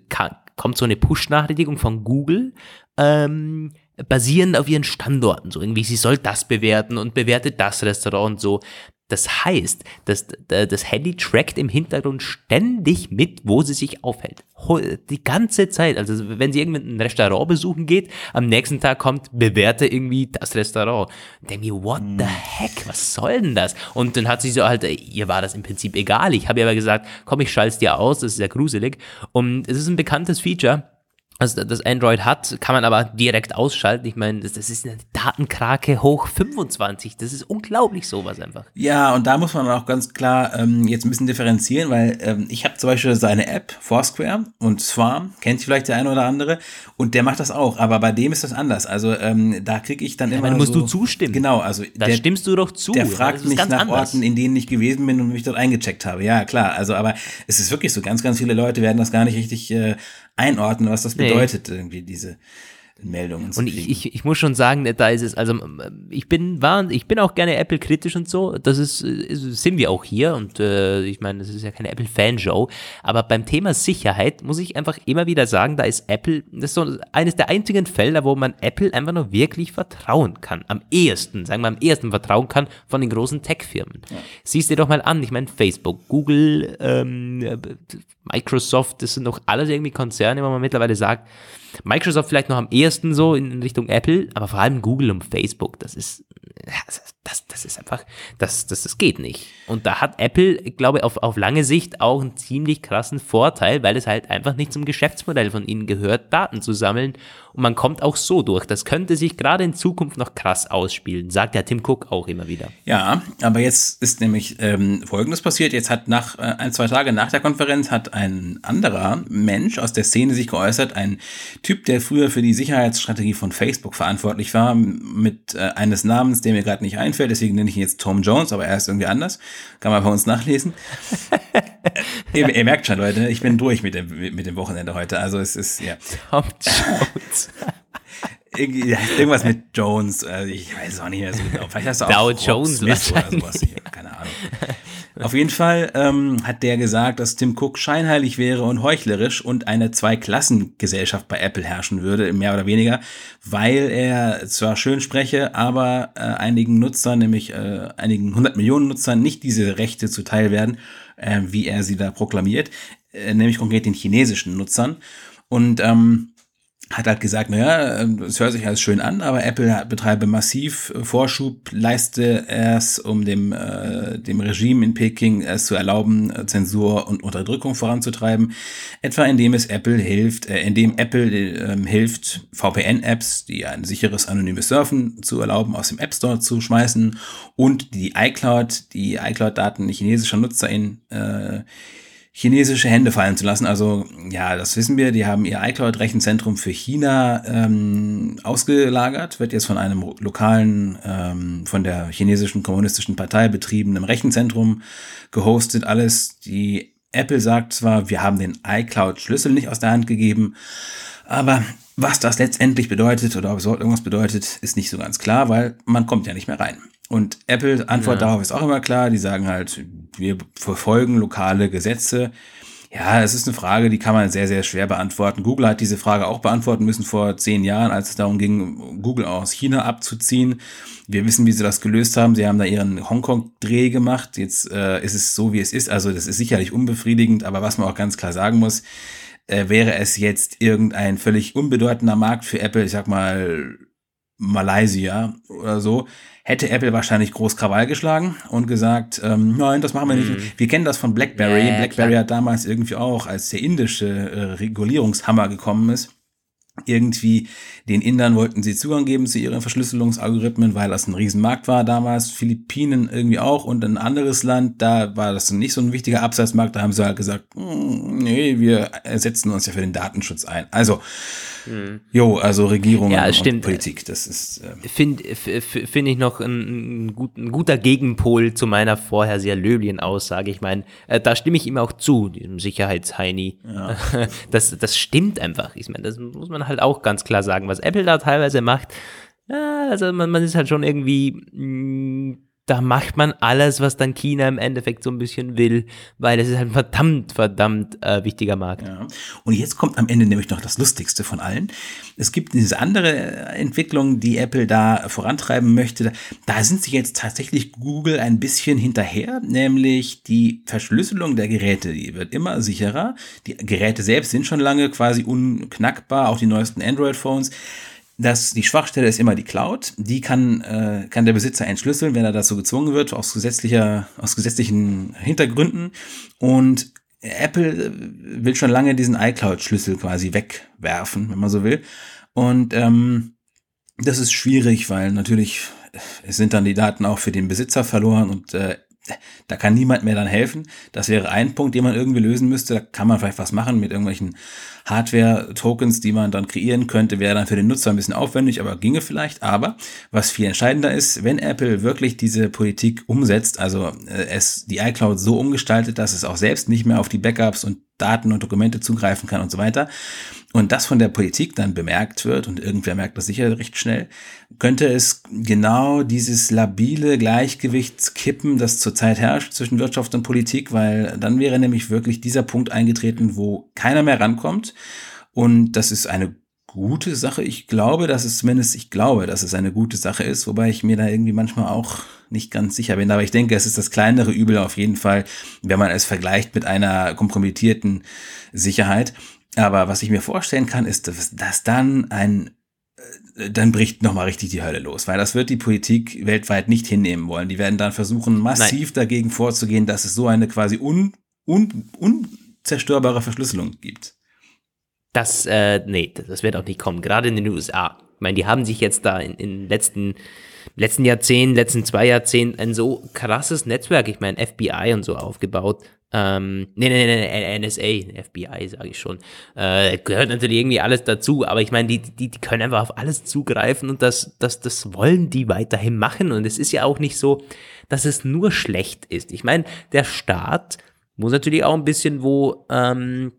kommt so eine Push-Nachrichtigung von Google, ähm, basierend auf ihren Standorten, so irgendwie, sie soll das bewerten und bewertet das Restaurant und so. Das heißt, das, das Handy trackt im Hintergrund ständig mit, wo sie sich aufhält. Die ganze Zeit. Also wenn sie irgendein Restaurant besuchen geht, am nächsten Tag kommt, bewerte irgendwie das Restaurant. Und denke mir, what the hm. heck, was soll denn das? Und dann hat sie so halt, ihr war das im Prinzip egal. Ich habe ihr aber gesagt, komm, ich schalte es dir aus, das ist ja gruselig. Und es ist ein bekanntes Feature also das Android hat, kann man aber direkt ausschalten. Ich meine, das, das, ist eine Datenkrake hoch 25. Das ist unglaublich sowas einfach. Ja, und da muss man auch ganz klar ähm, jetzt ein bisschen differenzieren, weil ähm, ich habe zum Beispiel seine App, Foursquare und Swarm, kennt vielleicht der eine oder andere, und der macht das auch, aber bei dem ist das anders. Also ähm, da kriege ich dann ja, immer. Aber musst so, du zustimmen. Genau, also. Da der, stimmst du doch zu. Der fragt mich nach anders. Orten, in denen ich gewesen bin und mich dort eingecheckt habe. Ja, klar. Also, aber es ist wirklich so, ganz, ganz viele Leute werden das gar nicht richtig äh, einordnen, was das bedeutet, nee. irgendwie diese Meldungen Und ich, ich, ich muss schon sagen, da ist es, also ich bin, war, ich bin auch gerne Apple-kritisch und so, das ist, sind wir auch hier und äh, ich meine, das ist ja keine Apple-Fan-Show, aber beim Thema Sicherheit muss ich einfach immer wieder sagen, da ist Apple, das ist so eines der einzigen Fälle, wo man Apple einfach nur wirklich vertrauen kann, am ehesten, sagen wir am ehesten vertrauen kann von den großen Tech-Firmen. Ja. Siehst dir doch mal an, ich meine Facebook, Google, ähm, Microsoft, das sind doch alles irgendwie Konzerne, wo man mittlerweile sagt, Microsoft vielleicht noch am ehesten so in Richtung Apple, aber vor allem Google und Facebook, das ist, das, das ist einfach, das, das, das geht nicht. Und da hat Apple, glaube ich, auf, auf lange Sicht auch einen ziemlich krassen Vorteil, weil es halt einfach nicht zum Geschäftsmodell von ihnen gehört, Daten zu sammeln. Und man kommt auch so durch. Das könnte sich gerade in Zukunft noch krass ausspielen, sagt ja Tim Cook auch immer wieder. Ja, aber jetzt ist nämlich ähm, Folgendes passiert. Jetzt hat nach äh, ein, zwei Tage nach der Konferenz hat ein anderer Mensch aus der Szene sich geäußert, ein Typ, der früher für die Sicherheitsstrategie von Facebook verantwortlich war, mit äh, eines Namens, der mir gerade nicht einfällt, deswegen nenne ich ihn jetzt Tom Jones, aber er ist irgendwie anders. Kann man bei uns nachlesen. ihr, ihr, merkt schon, Leute, ich bin durch mit dem, mit dem Wochenende heute. Also es ist, ja. Tom Jones. Irgendwas mit Jones, also ich weiß es auch nicht mehr so genau. Vielleicht hast du auch Dow Jones Smith oder sowas. Ich, keine Ahnung. Auf jeden Fall ähm, hat der gesagt, dass Tim Cook scheinheilig wäre und heuchlerisch und eine Zweiklassengesellschaft bei Apple herrschen würde, mehr oder weniger, weil er zwar schön spreche, aber äh, einigen Nutzern, nämlich äh, einigen hundert Millionen Nutzern, nicht diese Rechte zuteil werden, äh, wie er sie da proklamiert, äh, nämlich konkret den chinesischen Nutzern. Und ähm, hat halt gesagt, naja, es hört sich alles schön an, aber Apple betreibe massiv Vorschub, leiste es, um dem, äh, dem Regime in Peking es zu erlauben, äh, Zensur und Unterdrückung voranzutreiben, etwa indem es Apple hilft, äh, indem Apple äh, hilft, VPN-Apps, die ein sicheres anonymes Surfen zu erlauben, aus dem App Store zu schmeißen und die iCloud, die iCloud-Daten chinesischer Nutzer in äh, chinesische Hände fallen zu lassen. Also ja, das wissen wir. Die haben ihr iCloud-Rechenzentrum für China ähm, ausgelagert, wird jetzt von einem lokalen, ähm, von der chinesischen kommunistischen Partei betriebenen Rechenzentrum gehostet. Alles. Die Apple sagt zwar, wir haben den iCloud-Schlüssel nicht aus der Hand gegeben, aber was das letztendlich bedeutet oder ob es irgendwas bedeutet, ist nicht so ganz klar, weil man kommt ja nicht mehr rein. Und Apple Antwort ja. darauf ist auch immer klar. Die sagen halt, wir verfolgen lokale Gesetze. Ja, es ist eine Frage, die kann man sehr, sehr schwer beantworten. Google hat diese Frage auch beantworten müssen vor zehn Jahren, als es darum ging, Google aus China abzuziehen. Wir wissen, wie sie das gelöst haben. Sie haben da ihren Hongkong-Dreh gemacht. Jetzt äh, ist es so, wie es ist. Also das ist sicherlich unbefriedigend, aber was man auch ganz klar sagen muss, äh, wäre es jetzt irgendein völlig unbedeutender Markt für Apple, ich sag mal Malaysia oder so, hätte Apple wahrscheinlich groß Krawall geschlagen und gesagt, ähm, nein, das machen wir nicht. Mhm. Wir kennen das von BlackBerry. Ja, BlackBerry klar. hat damals irgendwie auch, als der indische äh, Regulierungshammer gekommen ist, irgendwie den Indern wollten sie Zugang geben zu ihren Verschlüsselungsalgorithmen, weil das ein Riesenmarkt war damals. Philippinen irgendwie auch und ein anderes Land, da war das nicht so ein wichtiger Absatzmarkt. Da haben sie halt gesagt, hm, nee, wir setzen uns ja für den Datenschutz ein. Also Mhm. Jo, also Regierung ja, und stimmt. Politik, das ist. Äh Finde find ich noch ein, gut, ein, guter Gegenpol zu meiner vorher sehr löblichen Aussage. Ich meine, äh, da stimme ich ihm auch zu, diesem Sicherheitsheini. Ja. Das, das stimmt einfach. Ich meine, das muss man halt auch ganz klar sagen. Was Apple da teilweise macht, ja, also man, man ist halt schon irgendwie. Mh, mm, da macht man alles, was dann China im Endeffekt so ein bisschen will, weil es ist halt ein verdammt, verdammt äh, wichtiger Markt. Ja. Und jetzt kommt am Ende nämlich noch das Lustigste von allen. Es gibt diese andere Entwicklung, die Apple da vorantreiben möchte. Da sind sie jetzt tatsächlich Google ein bisschen hinterher, nämlich die Verschlüsselung der Geräte, die wird immer sicherer. Die Geräte selbst sind schon lange quasi unknackbar, auch die neuesten Android-Phones dass die Schwachstelle ist immer die Cloud. Die kann, äh, kann der Besitzer entschlüsseln, wenn er dazu gezwungen wird, aus, gesetzlicher, aus gesetzlichen Hintergründen. Und Apple will schon lange diesen iCloud-Schlüssel quasi wegwerfen, wenn man so will. Und ähm, das ist schwierig, weil natürlich sind dann die Daten auch für den Besitzer verloren und äh, da kann niemand mehr dann helfen. Das wäre ein Punkt, den man irgendwie lösen müsste. Da kann man vielleicht was machen mit irgendwelchen Hardware-Tokens, die man dann kreieren könnte. Wäre dann für den Nutzer ein bisschen aufwendig, aber ginge vielleicht. Aber was viel entscheidender ist, wenn Apple wirklich diese Politik umsetzt, also äh, es die iCloud so umgestaltet, dass es auch selbst nicht mehr auf die Backups und Daten und Dokumente zugreifen kann und so weiter, und das von der Politik dann bemerkt wird, und irgendwer merkt das sicher recht schnell, könnte es genau dieses labile Gleichgewicht kippen, das zurzeit herrscht zwischen Wirtschaft und Politik, weil dann wäre nämlich wirklich dieser Punkt eingetreten, wo keiner mehr rankommt. Und das ist eine gute Sache. Ich glaube, dass es zumindest, ich glaube, dass es eine gute Sache ist, wobei ich mir da irgendwie manchmal auch nicht ganz sicher bin. Aber ich denke, es ist das kleinere Übel auf jeden Fall, wenn man es vergleicht mit einer kompromittierten Sicherheit. Aber was ich mir vorstellen kann, ist, dass, dass dann ein äh, dann bricht nochmal richtig die Hölle los, weil das wird die Politik weltweit nicht hinnehmen wollen. Die werden dann versuchen, massiv Nein. dagegen vorzugehen, dass es so eine quasi un, un, unzerstörbare Verschlüsselung gibt. Das, äh, nee, das wird auch nicht kommen, gerade in den USA. Ich meine, die haben sich jetzt da in den letzten, letzten Jahrzehnten, letzten zwei Jahrzehnten ein so krasses Netzwerk, ich meine, FBI und so aufgebaut, ähm, nee, nee, nee, NSA, FBI, sage ich schon. Äh, gehört natürlich irgendwie alles dazu, aber ich meine, die, die, die können einfach auf alles zugreifen und das, das, das wollen die weiterhin machen. Und es ist ja auch nicht so, dass es nur schlecht ist. Ich meine, der Staat muss natürlich auch ein bisschen wo ähm,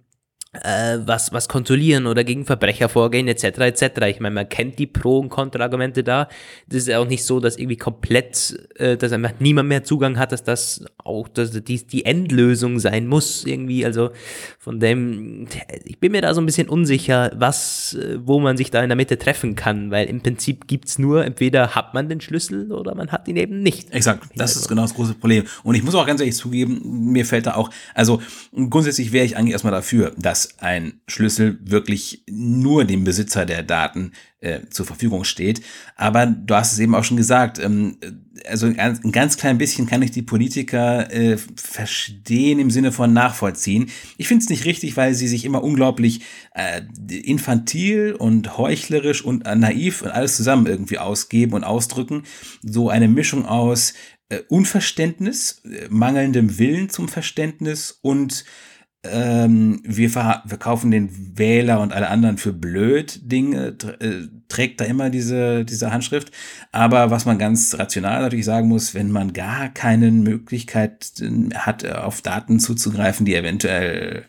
äh, was, was kontrollieren oder gegen Verbrecher vorgehen, etc. etc. Ich meine, man kennt die Pro- und Kontraargumente da. Das ist ja auch nicht so, dass irgendwie komplett, äh, dass einfach niemand mehr Zugang hat, dass das auch dass die, die Endlösung sein muss, irgendwie. Also von dem, ich bin mir da so ein bisschen unsicher, was, äh, wo man sich da in der Mitte treffen kann, weil im Prinzip gibt's nur, entweder hat man den Schlüssel oder man hat ihn eben nicht. Exakt, das ist genau das große Problem. Und ich muss auch ganz ehrlich zugeben, mir fällt da auch, also grundsätzlich wäre ich eigentlich erstmal dafür, dass ein Schlüssel wirklich nur dem Besitzer der Daten äh, zur Verfügung steht. Aber du hast es eben auch schon gesagt, ähm, also ein, ganz klein bisschen kann ich die Politiker äh, verstehen im Sinne von nachvollziehen. Ich finde es nicht richtig, weil sie sich immer unglaublich äh, infantil und heuchlerisch und äh, naiv und alles zusammen irgendwie ausgeben und ausdrücken. So eine Mischung aus äh, Unverständnis, äh, mangelndem Willen zum Verständnis und ähm, wir verkaufen den Wähler und alle anderen für blöd Dinge, äh, trägt da immer diese, diese Handschrift. Aber was man ganz rational natürlich sagen muss, wenn man gar keine Möglichkeit äh, hat, auf Daten zuzugreifen, die eventuell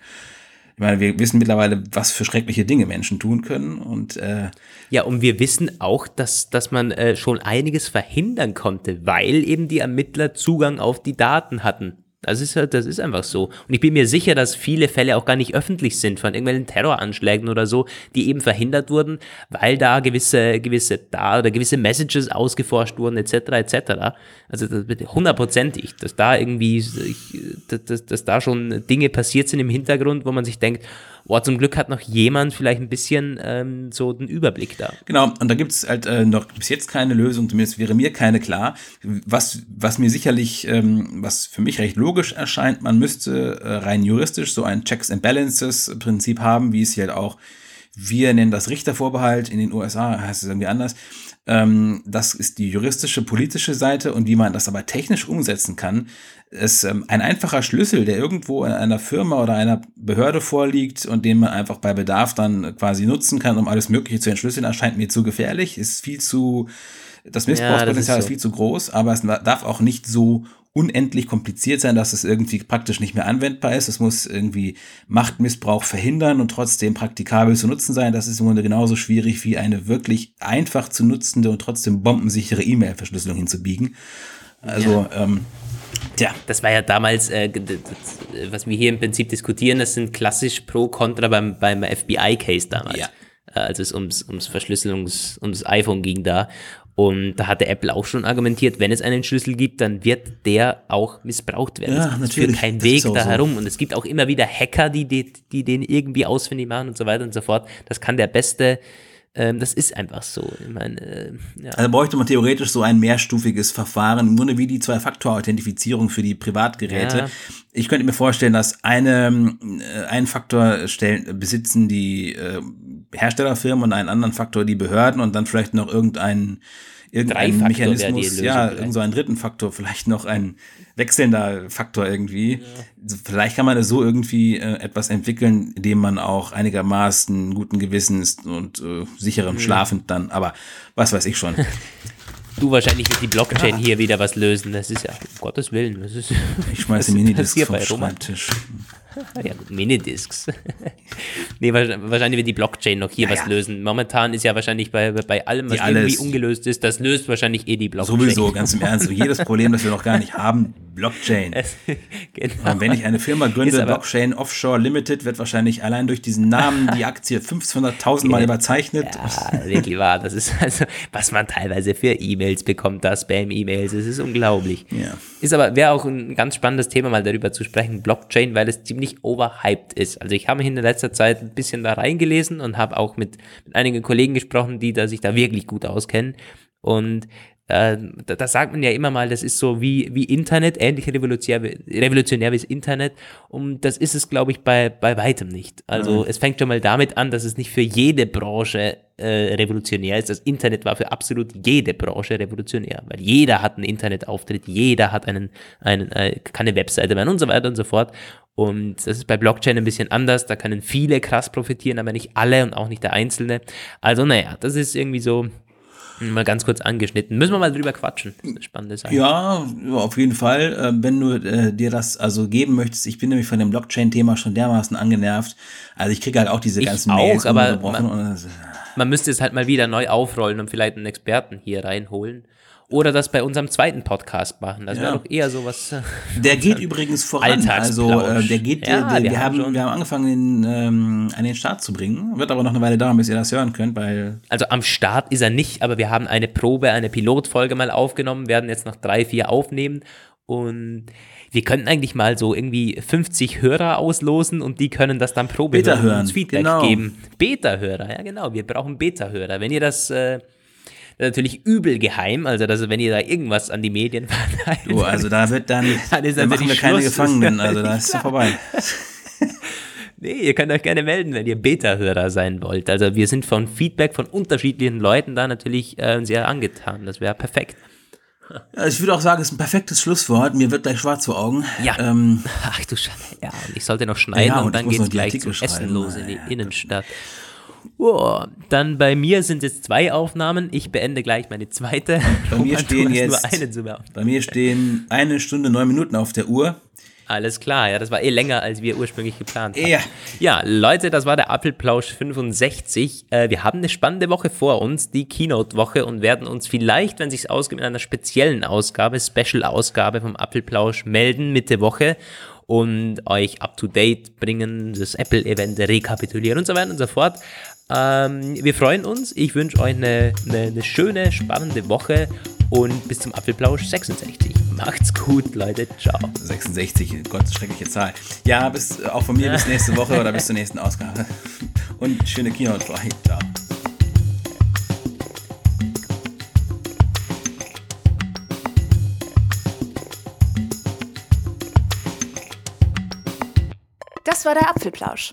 ich meine, wir wissen mittlerweile, was für schreckliche Dinge Menschen tun können und äh ja, und wir wissen auch, dass dass man äh, schon einiges verhindern konnte, weil eben die Ermittler Zugang auf die Daten hatten. Das ist halt, das ist einfach so. Und ich bin mir sicher, dass viele Fälle auch gar nicht öffentlich sind von irgendwelchen Terroranschlägen oder so, die eben verhindert wurden, weil da gewisse, gewisse da oder gewisse Messages ausgeforscht wurden, etc. etc. Also hundertprozentig, dass da irgendwie, dass, dass, dass da schon Dinge passiert sind im Hintergrund, wo man sich denkt, boah, zum Glück hat noch jemand vielleicht ein bisschen ähm, so den Überblick da. Genau, und da gibt es halt äh, noch bis jetzt keine Lösung, zumindest wäre mir keine klar. Was, was mir sicherlich, ähm, was für mich recht logisch erscheint, man müsste äh, rein juristisch so ein Checks and Balances Prinzip haben, wie es hier halt auch, wir nennen das Richtervorbehalt, in den USA heißt es irgendwie anders. Ähm, das ist die juristische, politische Seite und wie man das aber technisch umsetzen kann, ist ähm, ein einfacher Schlüssel, der irgendwo in einer Firma oder einer Behörde vorliegt und den man einfach bei Bedarf dann quasi nutzen kann, um alles Mögliche zu entschlüsseln, erscheint mir zu gefährlich, ist viel zu, das Missbrauchspotenzial ja, ist, so. ist viel zu groß, aber es darf auch nicht so unendlich kompliziert sein, dass es irgendwie praktisch nicht mehr anwendbar ist. Es muss irgendwie Machtmissbrauch verhindern und trotzdem praktikabel zu nutzen sein. Das ist im Grunde genauso schwierig wie eine wirklich einfach zu nutzende und trotzdem bombensichere E-Mail-Verschlüsselung hinzubiegen. Also, ja. ähm, Tja. Das war ja damals, äh, was wir hier im Prinzip diskutieren, das sind klassisch pro Contra beim, beim FBI-Case damals. Ja. Äh, als es ums, ums Verschlüsselungs, ums iPhone ging da. Und da hatte Apple auch schon argumentiert, wenn es einen Schlüssel gibt, dann wird der auch missbraucht werden. Ja, es führt kein Weg da herum. So. Und es gibt auch immer wieder Hacker, die, die, die den irgendwie ausfindig machen und so weiter und so fort. Das kann der beste ähm, das ist einfach so. Ich meine, äh, ja. Also bräuchte man theoretisch so ein mehrstufiges Verfahren, im Grunde wie die Zwei-Faktor-Authentifizierung für die Privatgeräte. Ja. Ich könnte mir vorstellen, dass eine, äh, einen Faktor stellen, besitzen die äh, Herstellerfirmen und einen anderen Faktor die Behörden und dann vielleicht noch irgendein irgendein Mechanismus, ja, irgend so einen dritten Faktor, vielleicht noch ein wechselnder Faktor irgendwie. Ja. Vielleicht kann man es so irgendwie äh, etwas entwickeln, indem man auch einigermaßen guten Gewissens und äh, sicherem mhm. Schlafend dann, aber was weiß ich schon. Du wahrscheinlich wird die Blockchain ja. hier wieder was lösen. Das ist ja, um Gottes Willen. Das ist, ich schmeiße Minidiscs vom Schreibtisch. Ja, gut, Minidiscs. nee, wahrscheinlich wird die Blockchain noch hier ja, was ja. lösen. Momentan ist ja wahrscheinlich bei, bei allem, was irgendwie ungelöst ist, das löst wahrscheinlich eh die Blockchain. Sowieso, ganz im Ernst. jedes Problem, das wir noch gar nicht haben, Blockchain. genau. Und wenn ich eine Firma gründe, Blockchain Offshore Limited, wird wahrscheinlich allein durch diesen Namen die Aktie 500.000 Mal überzeichnet. Ja, wirklich wahr. Das ist also, was man teilweise für E-Mails bekommt, da Spam-E-Mails. Es ist unglaublich. Ja. Ist aber, wäre auch ein ganz spannendes Thema, mal darüber zu sprechen, Blockchain, weil es ziemlich ziemlich overhyped ist. Also ich habe mich in der letzter Zeit ein bisschen da reingelesen und habe auch mit, mit einigen Kollegen gesprochen, die da sich da wirklich gut auskennen. Und äh, da, da, sagt man ja immer mal, das ist so wie, wie Internet, ähnlich revolutionär, revolutionär wie das Internet. Und das ist es, glaube ich, bei, bei weitem nicht. Also mhm. es fängt schon mal damit an, dass es nicht für jede Branche äh, revolutionär ist. Das Internet war für absolut jede Branche revolutionär, weil jeder hat einen Internetauftritt, jeder hat einen, einen äh, kann eine Webseite werden und so weiter und so fort. Und das ist bei Blockchain ein bisschen anders. Da können viele krass profitieren, aber nicht alle und auch nicht der Einzelne. Also, naja, das ist irgendwie so, Mal ganz kurz angeschnitten. Müssen wir mal drüber quatschen. Spannende Sache. Ja, auf jeden Fall. Äh, wenn du äh, dir das also geben möchtest, ich bin nämlich von dem Blockchain-Thema schon dermaßen angenervt. Also ich kriege halt auch diese ich ganzen auch, Mails aber man, man müsste es halt mal wieder neu aufrollen und vielleicht einen Experten hier reinholen oder das bei unserem zweiten Podcast machen. Das wäre doch eher sowas. Äh, der geht übrigens voran. Also äh, der geht, ja, der, wir, wir, haben, wir haben angefangen, ihn ähm, an den Start zu bringen. Wird aber noch eine Weile dauern, bis ihr das hören könnt, weil. Also am Start ist er nicht, aber wir haben eine Probe, eine Pilotfolge mal aufgenommen, werden jetzt noch drei, vier aufnehmen und wir könnten eigentlich mal so irgendwie 50 Hörer auslosen und die können das dann Probe Beta hören, uns Feedback genau. geben. Beta-Hörer, ja genau, wir brauchen Beta-Hörer. Wenn ihr das äh, natürlich übel geheim, also dass, wenn ihr da irgendwas an die Medien verteilt. Du, also da wird dann, dann, ist dann machen wir keine Gefangenen, also da ist es vorbei. Nee, ihr könnt euch gerne melden, wenn ihr Beta-Hörer sein wollt. Also wir sind von Feedback von unterschiedlichen Leuten da natürlich äh, sehr angetan. Das wäre perfekt. Ja, ich würde auch sagen, es ist ein perfektes Schlusswort. Mir wird gleich schwarz vor Augen. Ja. Ähm, Ach du Scheiße. Ja, und ich sollte noch schneiden ja, und, und dann geht es gleich zum Essen los in die Innenstadt. Oh, dann bei mir sind es zwei Aufnahmen. Ich beende gleich meine zweite. Bei mir stehen jetzt bei mir stehen eine Stunde neun Minuten auf der Uhr. Alles klar, ja, das war eh länger, als wir ursprünglich geplant hatten. Ja. Ja, Leute, das war der Apfelplausch 65. Äh, wir haben eine spannende Woche vor uns, die Keynote-Woche, und werden uns vielleicht, wenn sich's ausgeht, in einer speziellen Ausgabe, Special-Ausgabe vom Apfelplausch melden Mitte Woche und euch up to date bringen, das Apple-Event rekapitulieren und so weiter und so fort. Ähm, wir freuen uns. Ich wünsche euch eine, eine, eine, schöne, spannende Woche und bis zum Apfelplausch 66. Macht's gut, Leute. Ciao. 66, Gott, schreckliche Zahl. Ja, bis, auch von mir bis nächste Woche oder bis zur nächsten Ausgabe. Und schöne für euch. Ciao. Das war der Apfelplausch.